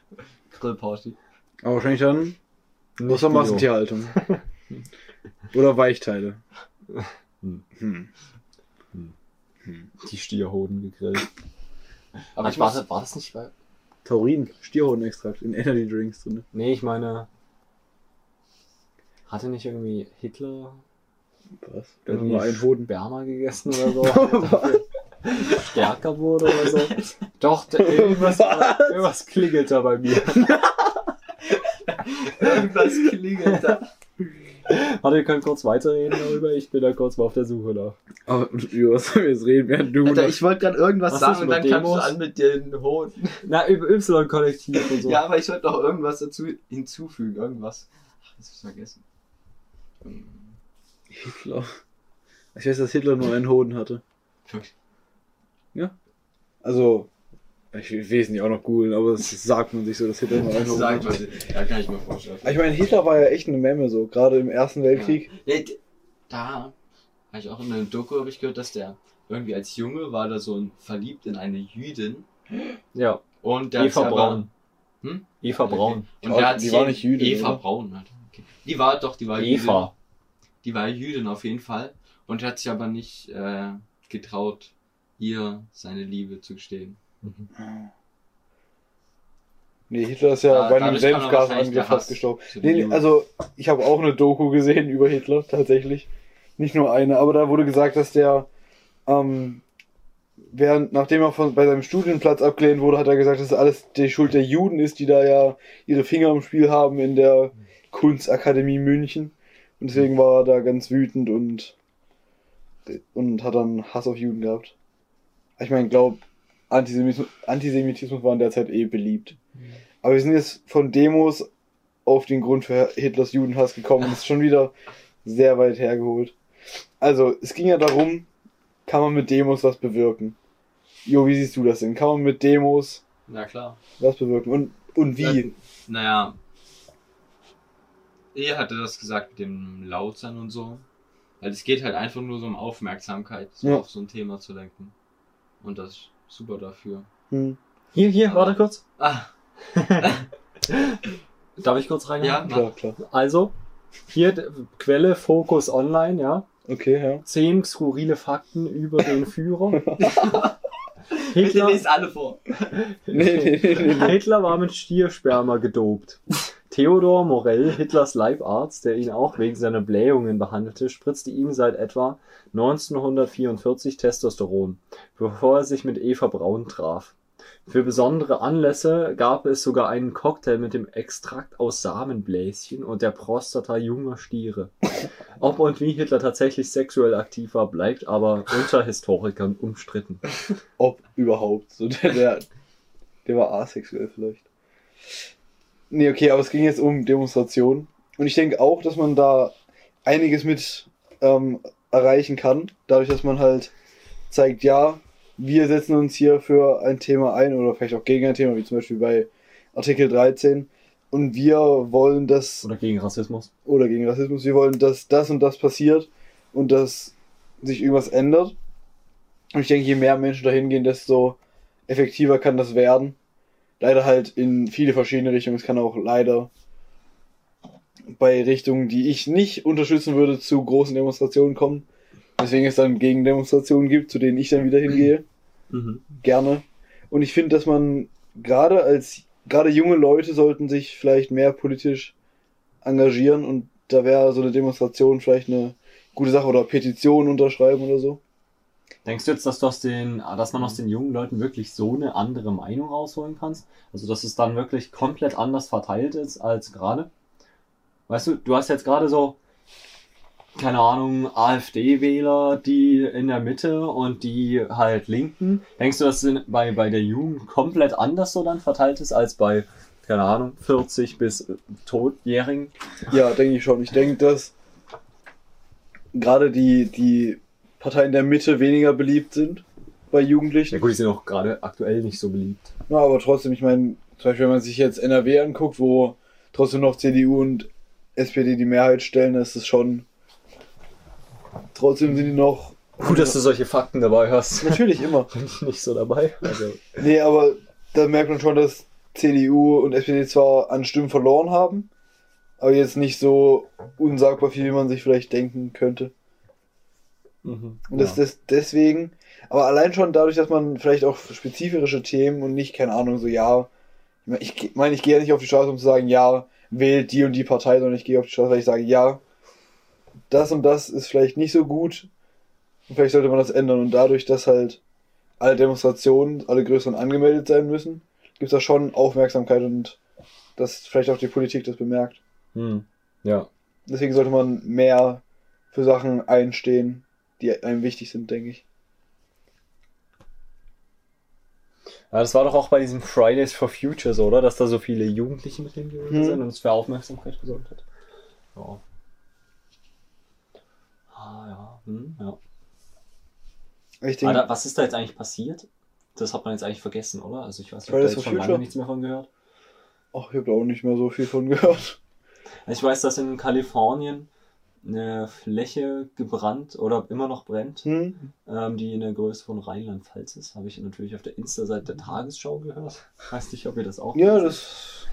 [SPEAKER 2] Grillparty.
[SPEAKER 1] Aber wahrscheinlich dann
[SPEAKER 3] Nicht
[SPEAKER 1] außer. Massentierhaltung. Oder Weichteile.
[SPEAKER 3] Hm.
[SPEAKER 1] Hm.
[SPEAKER 3] Die Stierhoden gegrillt.
[SPEAKER 2] Aber ich
[SPEAKER 3] war,
[SPEAKER 2] muss,
[SPEAKER 3] das, war das nicht bei...
[SPEAKER 1] Taurin, Stierhodenextrakt in Energy Drinks drin.
[SPEAKER 3] Nee, ich meine... Hatte nicht irgendwie Hitler
[SPEAKER 1] Was? Dann
[SPEAKER 3] irgendwie
[SPEAKER 1] nur ein Hoden.
[SPEAKER 3] Sperma gegessen oder so? Stärker wurde oder so? Doch, da- irgendwas, irgendwas klingelt da bei mir.
[SPEAKER 2] irgendwas klingelt da.
[SPEAKER 3] Warte, ihr könnt kurz weiterreden darüber. Ich bin da kurz mal auf der Suche nach.
[SPEAKER 1] Aber über was sollen wir jetzt reden, während du.
[SPEAKER 2] Alter, ich wollte gerade irgendwas
[SPEAKER 3] Was
[SPEAKER 2] sagen und dann kamst du an mit den Hoden.
[SPEAKER 3] Na, über Y-Kollektiv und so.
[SPEAKER 2] Ja, aber ich wollte noch irgendwas dazu hinzufügen. Irgendwas. Ach, jetzt hab ich vergessen.
[SPEAKER 1] Hitler. Ich weiß, dass Hitler nur einen Hoden hatte. Also, ich will es nicht auch noch googeln, aber das sagt man sich so, dass Hitler nur einen
[SPEAKER 2] Das
[SPEAKER 1] Hoden
[SPEAKER 2] sagt
[SPEAKER 1] hatte.
[SPEAKER 2] man sich. Ja, kann ich mir vorstellen.
[SPEAKER 1] Ich meine, Hitler war ja echt eine Memme so, gerade im Ersten Weltkrieg.
[SPEAKER 2] Ja, da habe ich auch in einem Doku hab ich gehört, dass der irgendwie als Junge war da so ein, verliebt in eine Jüdin
[SPEAKER 3] Ja,
[SPEAKER 2] und der hat
[SPEAKER 3] Eva Braun.
[SPEAKER 2] Hm?
[SPEAKER 3] Eva Braun.
[SPEAKER 2] Und
[SPEAKER 1] Die
[SPEAKER 2] der
[SPEAKER 1] die war nicht Jüdin,
[SPEAKER 2] Eva
[SPEAKER 1] oder?
[SPEAKER 2] Braun halt. Die war doch, die war Jüdin.
[SPEAKER 3] Eva.
[SPEAKER 2] Die war Jüdin auf jeden Fall und hat sich aber nicht äh, getraut, ihr seine Liebe zu gestehen.
[SPEAKER 1] Nee, Hitler ist ja
[SPEAKER 2] Da-
[SPEAKER 1] bei einem
[SPEAKER 2] Hass
[SPEAKER 1] fast gestorben. Nee, also, ich habe auch eine Doku gesehen über Hitler, tatsächlich. Nicht nur eine, aber da wurde gesagt, dass der, ähm, während, nachdem er von, bei seinem Studienplatz abgelehnt wurde, hat er gesagt, dass alles die Schuld der Juden ist, die da ja ihre Finger im Spiel haben in der Kunstakademie München. Und deswegen war er da ganz wütend und, und hat dann Hass auf Juden gehabt. Ich meine, glaub, Antisemitismus, Antisemitismus war in der Zeit eh beliebt. Aber wir sind jetzt von Demos auf den Grund für Hitlers Judenhass gekommen. Das ist schon wieder sehr weit hergeholt. Also, es ging ja darum, kann man mit Demos was bewirken? Jo, wie siehst du das denn? Kann man mit Demos
[SPEAKER 2] Na klar.
[SPEAKER 1] was bewirken? Und, und wie?
[SPEAKER 2] Naja. Er hatte das gesagt mit dem Lautsein und so. Weil es geht halt einfach nur so um Aufmerksamkeit, so
[SPEAKER 1] Ja.
[SPEAKER 2] auf so ein Thema zu lenken. Und das ist super dafür.
[SPEAKER 1] Hm.
[SPEAKER 3] Hier, hier, warte kurz.
[SPEAKER 2] Ah,
[SPEAKER 3] Darf ich kurz rein?
[SPEAKER 2] ja,
[SPEAKER 1] Klar, klar.
[SPEAKER 3] Also, hier Quelle Focus Online, ja.
[SPEAKER 1] Okay, ja.
[SPEAKER 3] Zehn skurrile Fakten über den Führer.
[SPEAKER 2] Bitte
[SPEAKER 3] Hitler,
[SPEAKER 2] lest alle vor.
[SPEAKER 1] Nee, nee. nee.
[SPEAKER 3] Hitler war mit Stiersperma gedopt. Theodor Morell, Hitlers Leibarzt, der ihn auch wegen seiner Blähungen behandelte, spritzte ihm seit etwa 1944 Testosteron, bevor er sich mit Eva Braun traf. Für besondere Anlässe gab es sogar einen Cocktail mit dem Extrakt aus Samenbläschen und der Prostata junger Stiere. Ob und wie Hitler tatsächlich sexuell aktiv war, bleibt aber unter Historikern umstritten.
[SPEAKER 1] Ob überhaupt. So, der, der, der war asexuell vielleicht. Nee, okay, aber es ging jetzt um Demonstrationen. Und ich denke auch, dass man da einiges mit ähm, erreichen kann. Dadurch, dass man halt zeigt, ja, wir setzen uns hier für ein Thema ein oder vielleicht auch gegen ein Thema, wie zum Beispiel bei Artikel 13. Und wir wollen das
[SPEAKER 3] Oder gegen Rassismus.
[SPEAKER 1] oder gegen Rassismus. Wir wollen, dass das und das passiert und dass sich irgendwas ändert. Und ich denke, je mehr Menschen dahin gehen, desto effektiver kann das werden. Leider halt in viele verschiedene Richtungen. Es kann auch leider bei Richtungen, die ich nicht unterstützen würde, zu großen Demonstrationen kommen. Deswegen es dann Gegendemonstrationen gibt, zu denen ich dann wieder hingehe.
[SPEAKER 3] Mhm.
[SPEAKER 1] gerne. Und ich finde, dass man gerade als, gerade junge Leute sollten sich vielleicht mehr politisch engagieren und da wäre so eine Demonstration vielleicht eine gute Sache oder Petition unterschreiben oder so.
[SPEAKER 3] Denkst du jetzt, dass du aus den, dass man aus den jungen Leuten wirklich so eine andere Meinung rausholen kannst? Also, dass es dann wirklich komplett anders verteilt ist als gerade? Weißt du, du hast jetzt gerade so, keine Ahnung, AfD-Wähler, die in der Mitte und die halt Linken. Denkst du, dass es bei, bei der Jugend komplett anders so dann verteilt ist als bei, keine Ahnung, 40 bis äh, Todjährigen?
[SPEAKER 1] Ja, denke ich schon. Ich denke, dass gerade die, die Parteien der Mitte weniger beliebt sind bei Jugendlichen.
[SPEAKER 3] Ja gut, die sind auch gerade aktuell nicht so beliebt.
[SPEAKER 1] Ja, aber trotzdem, ich meine, zum Beispiel, wenn man sich jetzt NRW anguckt, wo trotzdem noch CDU und SPD die Mehrheit stellen, ist es schon. Trotzdem sind die noch.
[SPEAKER 3] Gut, dass du solche Fakten dabei hast.
[SPEAKER 1] Natürlich immer.
[SPEAKER 3] Bin ich nicht so dabei. Also,
[SPEAKER 1] Nee, aber da merkt man schon, dass CDU und SPD zwar an Stimmen verloren haben, aber jetzt nicht so unsagbar viel, wie man sich vielleicht denken könnte. Und das, das deswegen, aber allein schon dadurch, dass man vielleicht auch spezifische Themen und nicht, keine Ahnung, so ja, ich meine, ich, ge- meine, ich gehe ja nicht auf die Straße, um zu sagen, ja, wählt die und die Partei, sondern ich gehe auf die Straße, weil ich sage, ja, das und das ist vielleicht nicht so gut und vielleicht sollte man das ändern und dadurch, dass halt alle Demonstrationen, alle größeren angemeldet sein müssen, gibt es da schon Aufmerksamkeit und dass vielleicht auch die Politik das bemerkt.
[SPEAKER 3] Hm. Ja.
[SPEAKER 1] Deswegen sollte man mehr für Sachen einstehen, die einem wichtig sind, denke ich.
[SPEAKER 3] Ja, das war doch auch bei diesem Fridays for Future so, oder? Dass da so viele Jugendliche mit dem gewesen
[SPEAKER 1] Hm.
[SPEAKER 3] sind und es für Aufmerksamkeit gesorgt hat. Ja. Ah, ja. Hm, ja.
[SPEAKER 1] Ich denke,
[SPEAKER 3] Alter, was ist da jetzt eigentlich passiert? Das hat man jetzt eigentlich vergessen, oder? Also ich weiß nicht, ich
[SPEAKER 1] Fridays
[SPEAKER 3] habe
[SPEAKER 1] for
[SPEAKER 3] schon lange
[SPEAKER 1] Future?
[SPEAKER 3] nichts mehr von gehört.
[SPEAKER 1] ach, ich habe da auch nicht mehr so viel von gehört.
[SPEAKER 3] Ich weiß, dass in Kalifornien eine Fläche gebrannt oder immer noch brennt,
[SPEAKER 1] Hm?
[SPEAKER 3] ähm, die in der Größe von Rheinland-Pfalz ist. Habe ich natürlich auf der Insta-Seite der Tagesschau gehört. Weiß nicht, ob ihr das auch
[SPEAKER 1] Ja, das.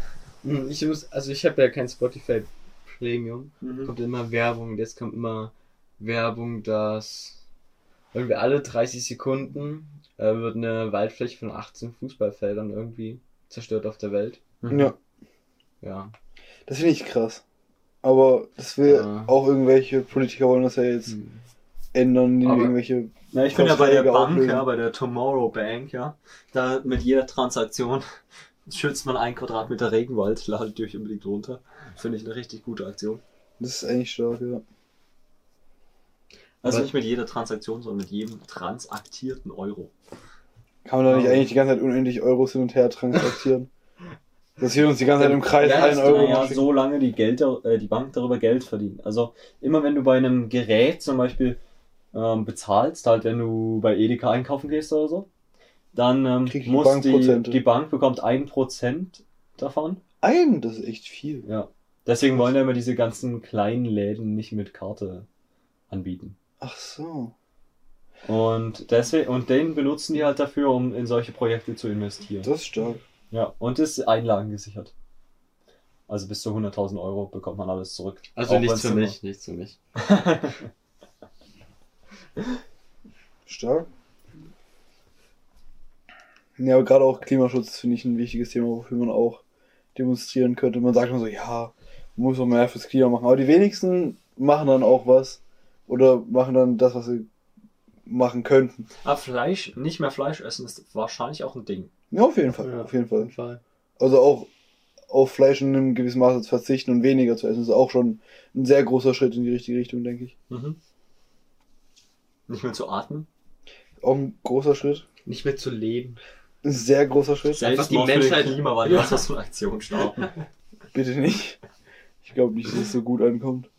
[SPEAKER 2] Hm, Ich muss, also ich habe ja kein Spotify Premium.
[SPEAKER 3] Mhm.
[SPEAKER 2] Kommt immer Werbung. Jetzt kommt immer Werbung, dass irgendwie alle 30 Sekunden äh, wird eine Waldfläche von 18 Fußballfeldern irgendwie zerstört auf der Welt.
[SPEAKER 3] Mhm.
[SPEAKER 1] Ja,
[SPEAKER 2] Ja.
[SPEAKER 1] das finde ich krass. Aber das will
[SPEAKER 2] Ja.
[SPEAKER 1] auch irgendwelche Politiker wollen das ja jetzt
[SPEAKER 2] Hm.
[SPEAKER 1] ändern, die
[SPEAKER 2] Aber-
[SPEAKER 1] irgendwelche.
[SPEAKER 3] Ja, ich bin ja bei der Bank, ja, bei der Tomorrow Bank, ja. Da mit jeder Transaktion schützt man ein Quadratmeter Regenwald, ladet euch unbedingt runter. Finde ich eine richtig gute Aktion.
[SPEAKER 1] Das ist eigentlich stark, ja.
[SPEAKER 3] Also
[SPEAKER 2] Aber-
[SPEAKER 3] nicht mit jeder Transaktion, sondern mit jedem transaktierten Euro.
[SPEAKER 1] Kann man da nicht
[SPEAKER 2] Ja.
[SPEAKER 1] eigentlich die ganze Zeit unendlich Euros hin und her transaktieren? Dass wir uns die ganze Zeit im Kreis
[SPEAKER 2] Ja,
[SPEAKER 1] einen
[SPEAKER 2] das
[SPEAKER 1] Euro
[SPEAKER 2] tut
[SPEAKER 3] ja, so lange die, Geld, äh, die Bank darüber Geld verdient. Also immer wenn du bei einem Gerät zum Beispiel ähm, bezahlst, halt wenn du bei Edeka einkaufen gehst oder so, dann ähm,
[SPEAKER 1] die
[SPEAKER 3] muss
[SPEAKER 1] Bank
[SPEAKER 3] die,
[SPEAKER 1] Prozente.
[SPEAKER 3] die Bank bekommt ein Prozent davon.
[SPEAKER 1] Ein, das ist echt viel.
[SPEAKER 3] Ja. Deswegen wollen ja immer diese ganzen kleinen Läden nicht mit Karte anbieten.
[SPEAKER 1] Ach so.
[SPEAKER 3] Und deswegen, und den benutzen die halt dafür, um in solche Projekte zu investieren.
[SPEAKER 1] Das ist stark.
[SPEAKER 3] Ja, und ist einlagengesichert. Also bis zu 100.000 Euro bekommt man alles zurück.
[SPEAKER 2] Also nichts für mich, nichts für mich.
[SPEAKER 1] Stark. Ja, aber gerade auch Klimaschutz finde ich ein wichtiges Thema, wofür man auch demonstrieren könnte. Man sagt immer so, ja, man muss auch mehr fürs Klima machen. Aber die wenigsten machen dann auch was oder machen dann das, was sie machen könnten.
[SPEAKER 3] Aber Fleisch, nicht mehr Fleisch essen, ist wahrscheinlich auch ein Ding.
[SPEAKER 1] Ja, auf jeden Fall.
[SPEAKER 2] Ja.
[SPEAKER 1] Auf jeden Fall.
[SPEAKER 2] Fall.
[SPEAKER 1] Also auch auf Fleisch in einem gewissen Maße zu verzichten und weniger zu essen, ist auch schon ein sehr großer Schritt in die richtige Richtung, denke ich.
[SPEAKER 3] Mhm. Nicht mehr zu atmen.
[SPEAKER 1] Auch ein großer Schritt.
[SPEAKER 2] Nicht mehr zu leben.
[SPEAKER 1] Ein sehr großer Schritt.
[SPEAKER 2] Einfach die
[SPEAKER 3] für
[SPEAKER 2] Menschheit-
[SPEAKER 3] Klimawandel,
[SPEAKER 2] Ja.
[SPEAKER 3] lass uns eine Aktion starten.
[SPEAKER 1] Bitte nicht. Ich glaube nicht, dass es so gut ankommt.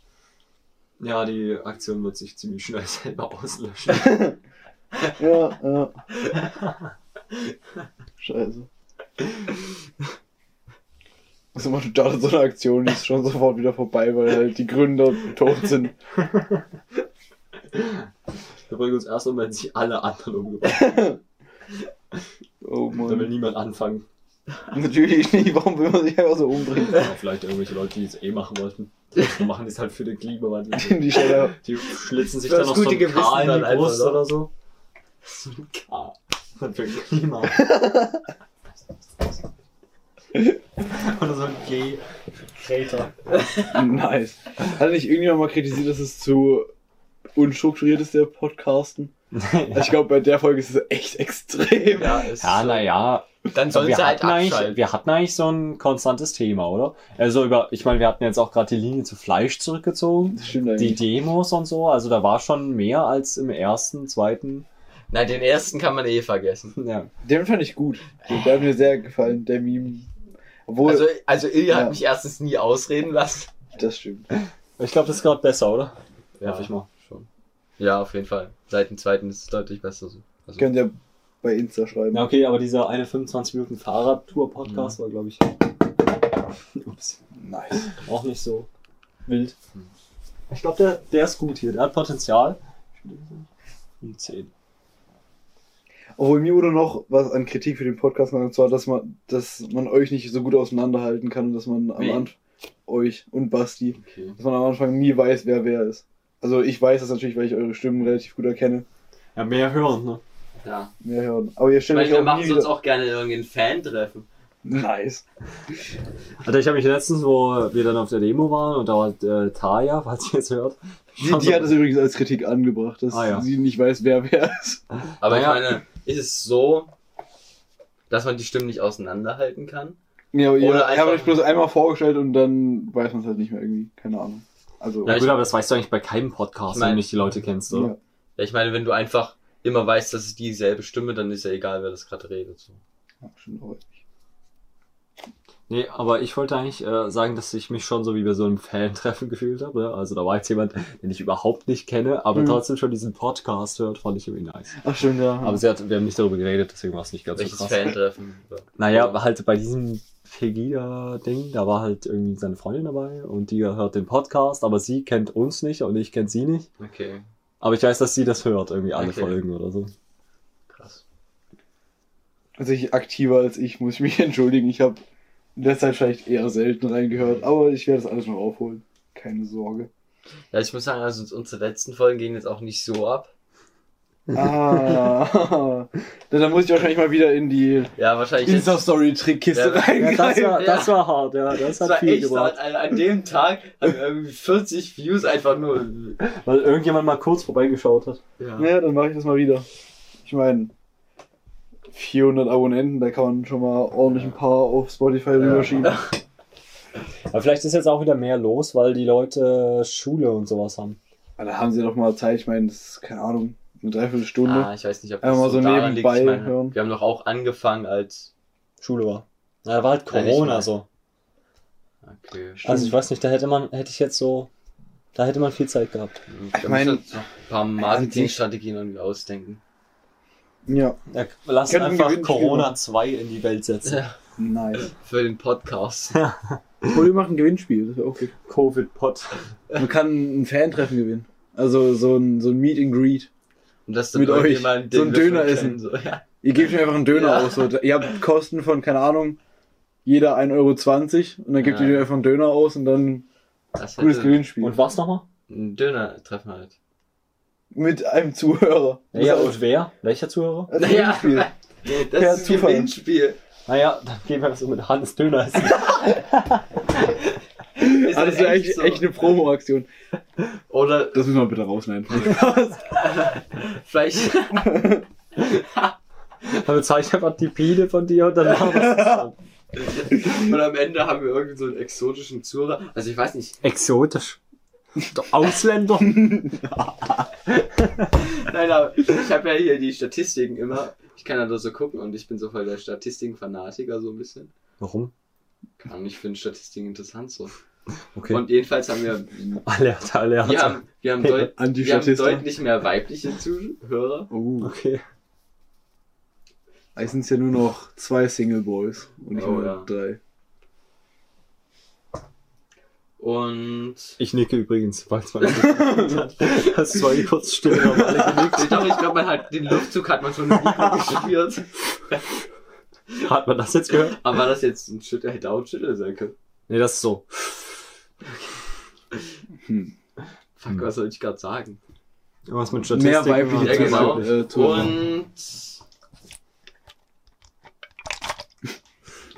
[SPEAKER 3] Ja, die Aktion wird sich ziemlich schnell selber auslöschen.
[SPEAKER 1] Ja, ja. Scheiße. Also man startet so eine Aktion, die ist schon sofort wieder vorbei, weil halt die Gründer tot sind.
[SPEAKER 3] Wir bringen uns erst um, wenn sich alle anderen umgebracht haben.
[SPEAKER 1] Oh
[SPEAKER 3] Da will
[SPEAKER 1] Mann.
[SPEAKER 3] niemand anfangen.
[SPEAKER 1] Natürlich nicht, warum will man sich einfach so umbringen?
[SPEAKER 3] Ja, vielleicht irgendwelche Leute, die es eh machen wollten. Die machen das halt für den Klimawandel.
[SPEAKER 1] Die.
[SPEAKER 3] Die schlitzen sich dann
[SPEAKER 2] das
[SPEAKER 3] noch so
[SPEAKER 2] gute
[SPEAKER 3] ein K
[SPEAKER 2] Gewissen
[SPEAKER 3] in
[SPEAKER 2] dann
[SPEAKER 3] die Brust
[SPEAKER 2] oder?
[SPEAKER 3] so. So ein K. Für Klima. Oder so ein G-Krater.
[SPEAKER 1] Nice. Hat nicht irgendjemand mal kritisiert, dass es zu unstrukturiert ist, der Podcasten? Also ich glaube, bei der Folge ist es echt extrem.
[SPEAKER 2] Ja, ist
[SPEAKER 3] Ja,
[SPEAKER 2] so.
[SPEAKER 3] naja.
[SPEAKER 2] Dann sollen
[SPEAKER 3] wir,
[SPEAKER 2] sie halt
[SPEAKER 3] hatten eigentlich,
[SPEAKER 2] abschalten.
[SPEAKER 3] wir hatten eigentlich so ein konstantes Thema, oder? Also über, ich meine, wir hatten jetzt auch gerade die Linie zu Fleisch zurückgezogen.
[SPEAKER 1] Das stimmt
[SPEAKER 3] Die
[SPEAKER 1] eigentlich.
[SPEAKER 3] Demos und so, also da war schon mehr als im ersten, zweiten.
[SPEAKER 2] Nein, den ersten kann man eh vergessen.
[SPEAKER 3] Ja.
[SPEAKER 1] Den fand ich gut. Der hat mir sehr gefallen, der Meme. Obwohl,
[SPEAKER 2] Also, also Ilja
[SPEAKER 1] Ja.
[SPEAKER 2] hat mich erstens nie ausreden lassen.
[SPEAKER 1] das stimmt.
[SPEAKER 3] Ich glaube, das ist gerade besser, oder?
[SPEAKER 2] Ja.
[SPEAKER 3] Werf ich mal.
[SPEAKER 2] Schon. Ja, auf jeden Fall. Seit dem zweiten ist es deutlich besser so. Also,
[SPEAKER 1] Könnt ihr bei Insta schreiben.
[SPEAKER 3] Ja, okay, aber dieser eine 25 Minuten Fahrradtour-Podcast war, glaube ich, ups,
[SPEAKER 1] Nice.
[SPEAKER 3] auch nicht so wild. Ich glaube, der, der ist gut hier. Der hat Potenzial. Um 10.
[SPEAKER 1] Obwohl mir wurde noch was an Kritik für den Podcast gemacht, und zwar, dass man, dass man euch nicht so gut auseinanderhalten kann und dass man am? Anfang euch und Basti,
[SPEAKER 2] okay.
[SPEAKER 1] dass man am Anfang nie weiß, wer wer ist. Also ich weiß das natürlich, weil ich eure Stimmen relativ gut erkenne.
[SPEAKER 3] Ja, mehr hören, ne?
[SPEAKER 2] Ja.
[SPEAKER 1] Mehr hören. Aber ihr
[SPEAKER 2] Ich
[SPEAKER 1] stellt
[SPEAKER 2] meine,
[SPEAKER 1] euch
[SPEAKER 2] wir
[SPEAKER 1] auch
[SPEAKER 2] machen
[SPEAKER 1] nie
[SPEAKER 2] uns
[SPEAKER 1] wieder.
[SPEAKER 2] auch gerne irgendein Fan-Treffen.
[SPEAKER 1] Nice.
[SPEAKER 3] Alter, ich habe mich letztens, wo wir dann auf der Demo waren und da war äh, Taya, falls ihr jetzt hört.
[SPEAKER 1] Die, die hat es übrigens als Kritik angebracht, dass
[SPEAKER 3] Ah, ja.
[SPEAKER 1] sie nicht weiß, wer wer ist.
[SPEAKER 2] Aber
[SPEAKER 3] Naja.
[SPEAKER 2] ich meine, ist es so, dass man die Stimmen nicht auseinanderhalten kann?
[SPEAKER 1] Ja, aber ihr
[SPEAKER 2] Oder
[SPEAKER 1] habt
[SPEAKER 2] einfach-
[SPEAKER 1] euch bloß einmal vorgestellt und dann weiß man es halt nicht mehr irgendwie. Keine Ahnung. Also,
[SPEAKER 2] ich-
[SPEAKER 3] gut, aber das weißt du eigentlich bei keinem Podcast,
[SPEAKER 2] Ich mein-
[SPEAKER 3] wenn du nicht die Leute kennst, oder?
[SPEAKER 1] ja.
[SPEAKER 2] Ja, ich meine, wenn du einfach immer weißt, dass es dieselbe Stimme, dann ist ja egal, wer das gerade redet. So.
[SPEAKER 1] ja stimmt auch.
[SPEAKER 3] Nee, aber ich wollte eigentlich äh, sagen, dass ich mich schon so wie bei so einem Fan-Treffen gefühlt habe. Ne? Also da war jetzt jemand, den ich überhaupt nicht kenne, aber
[SPEAKER 1] Mhm.
[SPEAKER 3] trotzdem schon diesen Podcast hört, fand ich irgendwie nice.
[SPEAKER 1] Ach stimmt, ja.
[SPEAKER 3] Aber sie hat, wir haben nicht darüber geredet, deswegen war es nicht ganz
[SPEAKER 2] Welches
[SPEAKER 3] so krass.
[SPEAKER 2] Fan-Treffen?
[SPEAKER 3] Naja, halt bei diesem Pegida-Ding, da war halt irgendwie seine Freundin dabei und die hört den Podcast, aber sie kennt uns nicht und ich kenne sie nicht.
[SPEAKER 2] Okay,
[SPEAKER 3] Aber ich weiß, dass sie das hört, irgendwie alle
[SPEAKER 2] Okay.
[SPEAKER 3] Folgen oder so.
[SPEAKER 2] krass.
[SPEAKER 1] Tatsächlich aktiver als ich, muss ich mich entschuldigen. Ich habe in der Zeit vielleicht eher selten reingehört, aber ich werde das alles noch aufholen. Keine Sorge.
[SPEAKER 2] Ja, ich muss sagen, also unsere letzten Folgen gehen jetzt auch nicht so ab.
[SPEAKER 1] Ah, dann dann muss ich wahrscheinlich mal wieder in die
[SPEAKER 2] Ja.
[SPEAKER 1] Insta-Story-Trickkiste
[SPEAKER 2] Ja,
[SPEAKER 1] reingreifen.
[SPEAKER 3] das, war,
[SPEAKER 2] Ja.
[SPEAKER 3] das war hart, ja. Das
[SPEAKER 2] Das
[SPEAKER 3] hat
[SPEAKER 2] war
[SPEAKER 3] viel
[SPEAKER 2] echt
[SPEAKER 3] gebracht.
[SPEAKER 2] hart. An, an dem Tag haben wir irgendwie 40 Views einfach nur.
[SPEAKER 3] Weil irgendjemand mal kurz vorbeigeschaut hat.
[SPEAKER 2] Ja.
[SPEAKER 1] Ja, dann mache ich das mal wieder. Ich meine, 400 Abonnenten, da kann man schon mal ordentlich ein paar auf Spotify rüberschieben.
[SPEAKER 3] Aber vielleicht ist jetzt auch wieder mehr los, weil die Leute Schule und sowas haben.
[SPEAKER 1] Aber Da haben sie doch mal Zeit, ich meine, das ist, keine Ahnung, eine Dreiviertelstunde.
[SPEAKER 2] Ah, ich weiß nicht, ob das
[SPEAKER 1] Einfach mal so
[SPEAKER 2] daran
[SPEAKER 1] nebenbei
[SPEAKER 2] liegt. Ich meine,
[SPEAKER 1] hören.
[SPEAKER 2] wir haben doch auch angefangen als.
[SPEAKER 3] Schule war. Na, da war halt
[SPEAKER 2] Ja,
[SPEAKER 3] Corona
[SPEAKER 2] mal.
[SPEAKER 3] so.
[SPEAKER 2] Okay.
[SPEAKER 3] Also ich weiß nicht, da hätte man, hätte ich jetzt so, da hätte man viel Zeit gehabt.
[SPEAKER 2] Ich
[SPEAKER 1] mein-
[SPEAKER 2] mein, noch ein paar Marketingstrategien irgendwie ausdenken.
[SPEAKER 1] Ja,
[SPEAKER 3] Ja, lass einfach Corona
[SPEAKER 1] machen.
[SPEAKER 3] 2 in die Welt setzen.
[SPEAKER 2] Ja,
[SPEAKER 1] nice.
[SPEAKER 2] für den Podcast.
[SPEAKER 1] Oder wir machen ein Gewinnspiel, das wäre auch gut.
[SPEAKER 3] Covid-Pod.
[SPEAKER 1] Man kann ein Fan-Treffen gewinnen. Also so ein, so ein Meet and Greet.
[SPEAKER 2] Und das dann
[SPEAKER 1] Mit euch.
[SPEAKER 2] irgendjemand,
[SPEAKER 1] So ein Döner essen.
[SPEAKER 2] So, ja.
[SPEAKER 1] Ihr gebt mir einfach einen Döner
[SPEAKER 2] Ja.
[SPEAKER 1] aus. So. Ihr habt Kosten von, keine Ahnung, jeder 1,20 Euro und dann gebt
[SPEAKER 2] Ja.
[SPEAKER 1] ihr mir einfach einen Döner aus und dann
[SPEAKER 2] Das
[SPEAKER 1] gutes Gewinnspiel.
[SPEAKER 3] Und was nochmal?
[SPEAKER 2] ein Döner-Treffen halt.
[SPEAKER 1] Mit einem Zuhörer.
[SPEAKER 3] Ja,
[SPEAKER 1] Das
[SPEAKER 3] und wer? Welcher Zuhörer?
[SPEAKER 1] als
[SPEAKER 2] Naja,
[SPEAKER 1] Gewinnspiel.
[SPEAKER 2] das
[SPEAKER 1] Per
[SPEAKER 2] ist ein
[SPEAKER 1] Zufall.
[SPEAKER 2] Gewinnspiel.
[SPEAKER 3] Naja, dann gehen wir so mit Hans Döner.
[SPEAKER 2] Ist
[SPEAKER 1] Ah, das ist
[SPEAKER 2] halt
[SPEAKER 1] echt,
[SPEAKER 2] so.
[SPEAKER 1] echt eine Promo-Aktion.
[SPEAKER 2] Oder
[SPEAKER 1] Das müssen wir bitte rausschneiden.
[SPEAKER 2] vielleicht.
[SPEAKER 3] Dann bezahle ich einfach die Biene von dir und dann machen wir das.
[SPEAKER 2] Und am Ende haben wir irgendwie so einen exotischen Zuhörer. Also ich weiß nicht.
[SPEAKER 3] Exotisch. Der Ausländer.
[SPEAKER 2] Nein, aber ich habe ja hier die Statistiken immer. Ich kann ja da so gucken und ich bin so voll der Statistiken-Fanatiker so ein bisschen.
[SPEAKER 3] Warum?
[SPEAKER 2] Kann nicht finden Statistiken interessant so.
[SPEAKER 3] Okay.
[SPEAKER 2] Und jedenfalls haben wir,
[SPEAKER 3] Alert, alert.
[SPEAKER 2] wir haben, wir haben, deut, wir haben deutlich mehr weibliche Zuhörer.
[SPEAKER 1] Oh,
[SPEAKER 3] Okay.
[SPEAKER 1] es sind ja nur noch zwei Single Boys und nicht
[SPEAKER 2] Oh,
[SPEAKER 1] nur
[SPEAKER 2] ja.
[SPEAKER 1] drei.
[SPEAKER 2] Und
[SPEAKER 3] Ich nicke übrigens, falls man das nicht gehört hat. Das war kurz still, haben alle genickt.
[SPEAKER 2] ich glaube, ich glaube, man hat den Luftzug hat man schon gespürt.
[SPEAKER 3] Hat man das jetzt gehört?
[SPEAKER 2] Aber war das jetzt ein Schüttel, hätte auch ein Schüttel sein können.
[SPEAKER 3] Nee, das ist so.
[SPEAKER 1] Hm.
[SPEAKER 2] Fuck, was soll ich gerade sagen?
[SPEAKER 3] Irgendwas mit
[SPEAKER 1] Mehr
[SPEAKER 3] Statistiken.
[SPEAKER 1] weibliche
[SPEAKER 2] Ja, genau.
[SPEAKER 1] Äh.
[SPEAKER 2] Und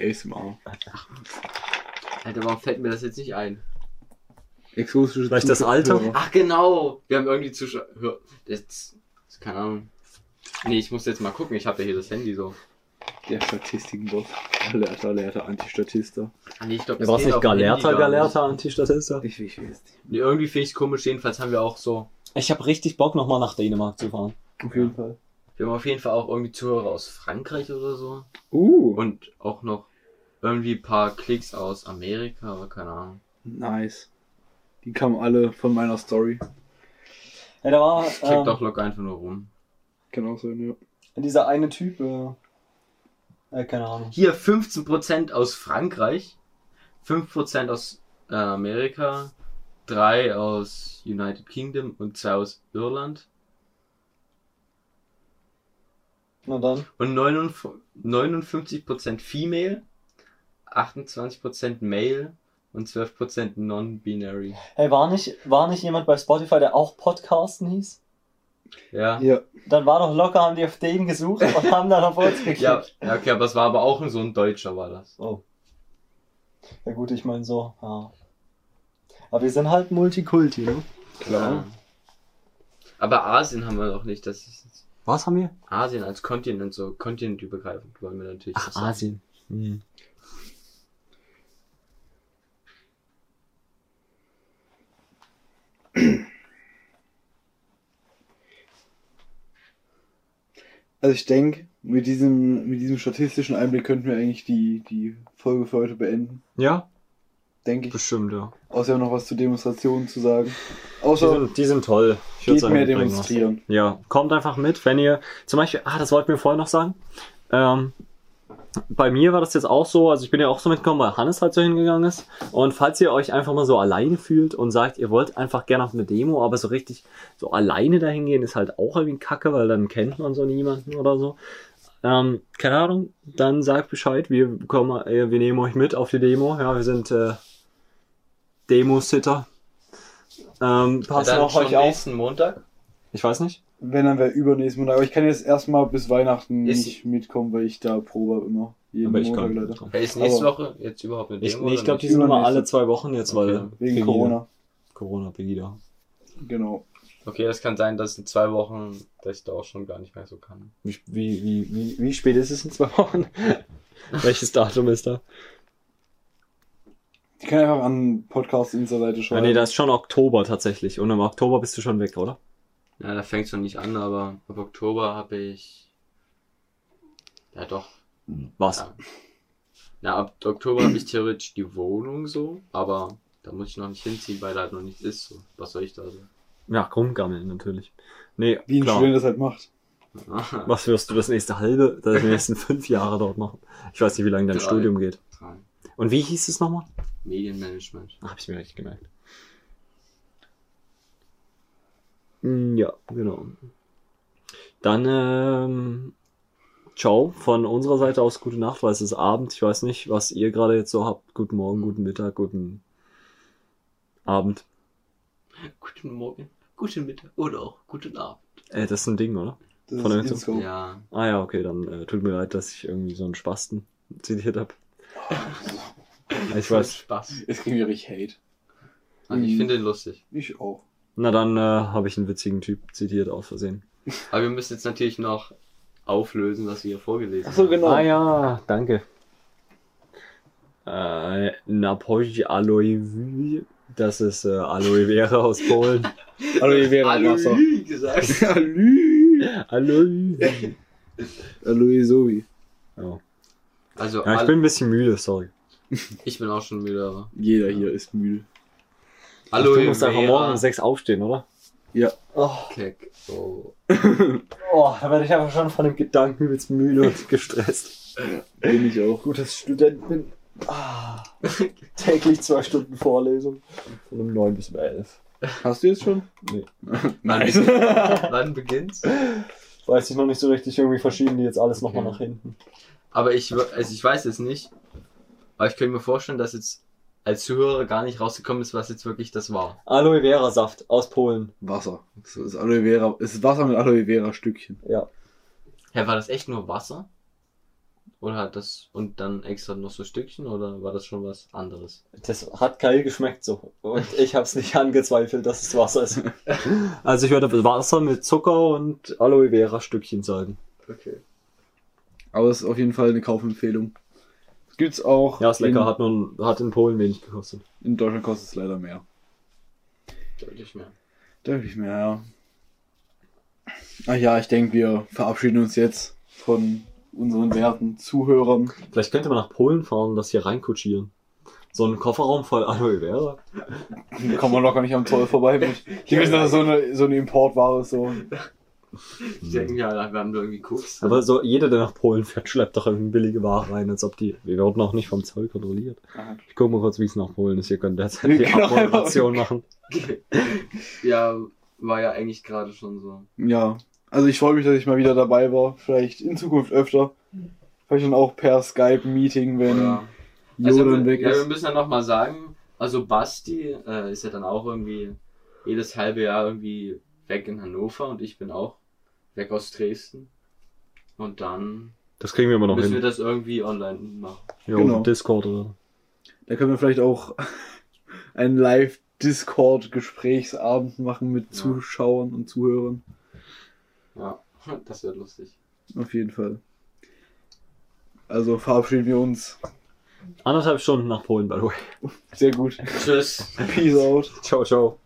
[SPEAKER 1] ASMR.
[SPEAKER 2] Alter, warum fällt mir das jetzt nicht ein?
[SPEAKER 1] Exotische
[SPEAKER 3] Vielleicht das Alter?
[SPEAKER 2] Ach genau, wir haben irgendwie Zuschauer. Hör- Das, das keine Ahnung. Nee, ich muss jetzt mal gucken, ich habe ja hier das Handy so.
[SPEAKER 1] Der Statistikenboss. Alerta, alerta, Antistatista.
[SPEAKER 2] Ah, nee, ich glaube,
[SPEAKER 3] Ja, war es nicht Galerta, Galerta, Antistatista?
[SPEAKER 1] Ich, ich weiß nicht.
[SPEAKER 2] Nee, irgendwie finde ich es komisch, jedenfalls haben wir auch so.
[SPEAKER 3] Ich habe richtig Bock, nochmal nach Dänemark zu fahren.
[SPEAKER 1] Auf jeden Fall.
[SPEAKER 2] Wir haben auf jeden Fall auch irgendwie Zuhörer aus Frankreich oder so.
[SPEAKER 1] Uh,
[SPEAKER 2] Und auch noch irgendwie ein paar Klicks aus Amerika, aber keine Ahnung.
[SPEAKER 1] nice. Die kamen alle von meiner Story.
[SPEAKER 3] Ja, da war
[SPEAKER 2] Klickt
[SPEAKER 3] ähm,
[SPEAKER 2] doch locker einfach nur rum.
[SPEAKER 1] Genau so, ja.
[SPEAKER 3] dieser eine Typ, äh, äh, keine Ahnung.
[SPEAKER 2] Hier 15% aus Frankreich, 5% aus äh, Amerika, 3 aus United Kingdom und 2 aus Irland.
[SPEAKER 3] Na dann.
[SPEAKER 2] Und 59 59% Female, 28% Male und 12% Non-Binary.
[SPEAKER 3] Hey, war nicht, war nicht jemand bei Spotify, der auch Podcasten hieß?
[SPEAKER 2] Ja.
[SPEAKER 1] Ja,
[SPEAKER 3] Dann war doch locker, haben die auf den gesucht und haben dann auf uns geklickt.
[SPEAKER 2] Ja, ja, okay, aber es war aber auch so ein Deutscher, war das.
[SPEAKER 3] Oh. Ja gut, ich meine so, ja. Aber wir sind halt Multikulti, ne?
[SPEAKER 1] klar.
[SPEAKER 2] Ja. Aber Asien haben wir doch nicht. Das ist
[SPEAKER 3] Was haben wir?
[SPEAKER 2] Asien als Kontinent, so kontinentübergreifend wollen wir natürlich. sagen.
[SPEAKER 3] Asien. Hm.
[SPEAKER 1] Also ich denke, mit diesem, mit diesem statistischen Einblick könnten wir eigentlich die, die Folge für heute beenden.
[SPEAKER 3] Ja,
[SPEAKER 1] Denke ich.
[SPEAKER 3] bestimmt, ja.
[SPEAKER 1] Außer noch was zu Demonstrationen zu sagen.
[SPEAKER 3] Die
[SPEAKER 1] Außer
[SPEAKER 3] sind, die sind toll. Ich
[SPEAKER 1] geht
[SPEAKER 3] sagen,
[SPEAKER 1] mehr
[SPEAKER 3] wir bringen was.
[SPEAKER 1] demonstrieren.
[SPEAKER 3] Ja, kommt einfach mit, wenn ihr, zum Beispiel, ah, das wollten wir vorher noch sagen. Ähm, bei mir war das jetzt auch so, also ich bin ja auch so mitgekommen, weil Hannes halt so hingegangen ist. Und falls ihr euch einfach mal so alleine fühlt und sagt, ihr wollt einfach gerne auf eine Demo, aber so richtig so alleine dahin gehen, ist halt auch irgendwie kacke, weil dann kennt man so niemanden oder so. Ähm, keine Ahnung, dann sagt Bescheid, wir kommen, äh, wir nehmen euch mit auf die Demo. Ja, wir sind äh, Demo-Sitter. Ähm,
[SPEAKER 2] Ja,
[SPEAKER 3] passen
[SPEAKER 2] dann
[SPEAKER 3] auch
[SPEAKER 2] schon
[SPEAKER 3] euch auf.
[SPEAKER 2] nächsten Montag.
[SPEAKER 3] Ich weiß nicht.
[SPEAKER 1] Wenn, dann wäre übernächsten Monat. Aber ich kann jetzt erstmal bis Weihnachten
[SPEAKER 2] Ist-
[SPEAKER 1] nicht mitkommen, weil ich da Probe hab immer. Jeden
[SPEAKER 3] Aber ich
[SPEAKER 1] Montag
[SPEAKER 3] kann.
[SPEAKER 1] leider.
[SPEAKER 2] Ja, ist nächste
[SPEAKER 1] Aber-
[SPEAKER 2] Woche jetzt überhaupt eine
[SPEAKER 3] Ich,
[SPEAKER 2] Demo?
[SPEAKER 3] nee, ich
[SPEAKER 2] oder
[SPEAKER 3] glaube, die
[SPEAKER 2] nicht?
[SPEAKER 3] sind immer alle zwei Wochen jetzt, weil
[SPEAKER 2] Okay.
[SPEAKER 1] Wegen
[SPEAKER 3] Pegida.
[SPEAKER 1] Corona.
[SPEAKER 3] Corona Pegida.
[SPEAKER 1] Genau.
[SPEAKER 2] Okay, das kann sein, dass in zwei Wochen, dass ich da auch schon gar nicht mehr so kann.
[SPEAKER 3] Wie, wie, wie, wie, wie spät ist es in zwei Wochen? Welches Datum ist da?
[SPEAKER 1] Die kann einfach an Podcast-Insta-Seite
[SPEAKER 3] Ah,
[SPEAKER 1] schreiben.
[SPEAKER 3] nee, das ist schon Oktober tatsächlich. Und im Oktober bist du schon weg, oder?
[SPEAKER 2] Ja, da fängt schon nicht an, aber ab Oktober habe ich. Ja, doch.
[SPEAKER 3] Was?
[SPEAKER 2] Ja. Na, ab Oktober habe ich theoretisch die Wohnung so, aber da muss ich noch nicht hinziehen, weil da halt noch nichts ist. So. Was soll ich da so?
[SPEAKER 3] Ja, rumgammeln natürlich. Nee,
[SPEAKER 1] Wie ein. Student das halt macht.
[SPEAKER 3] Was wirst du das nächste halbe, das die nächsten fünf Jahre dort machen? Ich weiß nicht, wie lange dein
[SPEAKER 2] Drei.
[SPEAKER 3] Studium geht.
[SPEAKER 2] Drei.
[SPEAKER 3] Und wie hieß es nochmal?
[SPEAKER 2] Medienmanagement.
[SPEAKER 3] Hab ich mir richtig gemerkt. Ja, genau. Dann, ähm, ciao. Von unserer Seite aus gute Nacht, weil es ist Abend. Ich weiß nicht, was ihr gerade jetzt so habt. Guten Morgen, guten Mittag, guten Abend.
[SPEAKER 2] Guten Morgen, guten Mittag oder auch guten Abend.
[SPEAKER 3] Äh, das ist ein Ding, oder?
[SPEAKER 1] Das
[SPEAKER 3] Von der
[SPEAKER 1] ist Inscope.
[SPEAKER 2] Ja.
[SPEAKER 3] Ah ja, okay, dann äh, tut mir leid, dass ich irgendwie so einen Spasten zitiert habe. Ich weiß.
[SPEAKER 2] Spaß.
[SPEAKER 1] Jetzt kriegen wir richtig Hate.
[SPEAKER 2] Also ich
[SPEAKER 1] Mhm.
[SPEAKER 2] finde den lustig.
[SPEAKER 1] Ich auch.
[SPEAKER 3] Na dann äh, habe ich einen witzigen Typ zitiert aus Versehen.
[SPEAKER 2] Aber wir müssen jetzt natürlich noch auflösen, was wir hier vorgelesen
[SPEAKER 1] Ach so,
[SPEAKER 2] haben.
[SPEAKER 1] genau.
[SPEAKER 3] Ah ja, danke. Äh, Napoj Aloe Vera, das ist äh, Aloe Vera aus Polen.
[SPEAKER 1] Aloe Vera Wasser.
[SPEAKER 2] Aloe gesagt.
[SPEAKER 1] Aloe.
[SPEAKER 3] Aloe Vera.
[SPEAKER 1] Aloe Zoe.
[SPEAKER 3] Oh.
[SPEAKER 2] Also,
[SPEAKER 3] Ja, ich
[SPEAKER 2] al-
[SPEAKER 3] bin ein bisschen müde, sorry.
[SPEAKER 2] ich bin auch schon müde, aber.
[SPEAKER 1] Jeder hier ist müde.
[SPEAKER 2] Aloe
[SPEAKER 3] du musst einfach morgen um sechs aufstehen, oder?
[SPEAKER 1] Ja.
[SPEAKER 3] Oh,
[SPEAKER 2] Keck. Oh.
[SPEAKER 3] oh, da werde ich einfach schon von dem Gedanken übelst müde und gestresst.
[SPEAKER 1] Bin ich auch.
[SPEAKER 3] Gut, dass ich Student bin. Ah, täglich zwei Stunden Vorlesung. Von um neun bis um elf.
[SPEAKER 1] Hast du jetzt schon?
[SPEAKER 3] Nee.
[SPEAKER 1] Nice.
[SPEAKER 2] Wann beginnt's?
[SPEAKER 3] Weiß ich noch nicht so richtig, irgendwie verschieben die jetzt alles nochmal
[SPEAKER 2] Okay.
[SPEAKER 3] nach hinten.
[SPEAKER 2] Aber ich, also ich weiß es nicht. Aber ich könnte mir vorstellen, dass jetzt als Zuhörer gar nicht rausgekommen ist, was jetzt wirklich das war.
[SPEAKER 3] Aloe Vera Saft aus Polen.
[SPEAKER 1] Wasser. Das ist Aloe Vera. Es ist Wasser mit Aloe Vera Stückchen.
[SPEAKER 3] Ja.
[SPEAKER 2] Hä, war das echt nur Wasser? Oder hat das und dann extra noch so Stückchen oder war das schon was anderes?
[SPEAKER 3] Das hat geil geschmeckt so. Und ich hab's nicht angezweifelt, dass es Wasser ist. Also ich würde Wasser mit Zucker und Aloe Vera Stückchen sagen.
[SPEAKER 2] Okay.
[SPEAKER 1] Aber es ist auf jeden Fall eine Kaufempfehlung. Gibt's auch.
[SPEAKER 3] Ja, ist lecker, hat, nun, hat in Polen wenig gekostet.
[SPEAKER 1] in Deutschland kostet es leider mehr.
[SPEAKER 2] Deutlich mehr.
[SPEAKER 1] Deutlich mehr, ja. Ach ja, ich denke, wir verabschieden uns jetzt von unseren werten Zuhörern.
[SPEAKER 3] Vielleicht könnte man nach Polen fahren und das hier reinkutschieren. So ein Kofferraum voll Aloe Vera.
[SPEAKER 1] Da kommen wir locker nicht am Zoll vorbei. Mit. Die wissen, dass das so eine, so eine Importware ist. So.
[SPEAKER 2] Die denken ja, da werden wir irgendwie Koks.
[SPEAKER 3] Aber so jeder, der nach Polen fährt, schleppt doch irgendwie billige Ware rein, als ob die. Wir werden auch nicht vom Zoll kontrolliert. Ich guck mal kurz, wie es nach Polen ist. Ihr könnt derzeit die
[SPEAKER 1] Genau,
[SPEAKER 3] Abmoderation machen.
[SPEAKER 2] ja, war ja eigentlich gerade schon so.
[SPEAKER 1] Ja, also ich freue mich, dass ich mal wieder dabei war. Vielleicht in Zukunft öfter. Vielleicht dann auch per Skype-Meeting, wenn
[SPEAKER 2] Ja.
[SPEAKER 1] Jo
[SPEAKER 2] Also,
[SPEAKER 1] weg
[SPEAKER 2] ja, wir
[SPEAKER 1] ist.
[SPEAKER 2] müssen ja nochmal sagen, also Basti äh, ist ja dann auch irgendwie jedes halbe Jahr irgendwie weg in Hannover und ich bin auch weg aus Dresden. Und dann
[SPEAKER 3] Das kriegen wir immer noch
[SPEAKER 2] müssen wir
[SPEAKER 3] hin.
[SPEAKER 2] das irgendwie online machen.
[SPEAKER 3] Ja, genau. Discord oder.
[SPEAKER 1] Da können wir vielleicht auch einen Live-Discord-Gesprächsabend machen mit
[SPEAKER 2] Ja.
[SPEAKER 1] Zuschauern und Zuhörern.
[SPEAKER 2] Ja, das wird lustig.
[SPEAKER 1] Auf jeden Fall. Also verabschieden wir uns.
[SPEAKER 3] Anderthalb Stunden nach Polen, by the way.
[SPEAKER 1] Sehr gut.
[SPEAKER 2] Tschüss.
[SPEAKER 1] Peace out.
[SPEAKER 3] Ciao, ciao.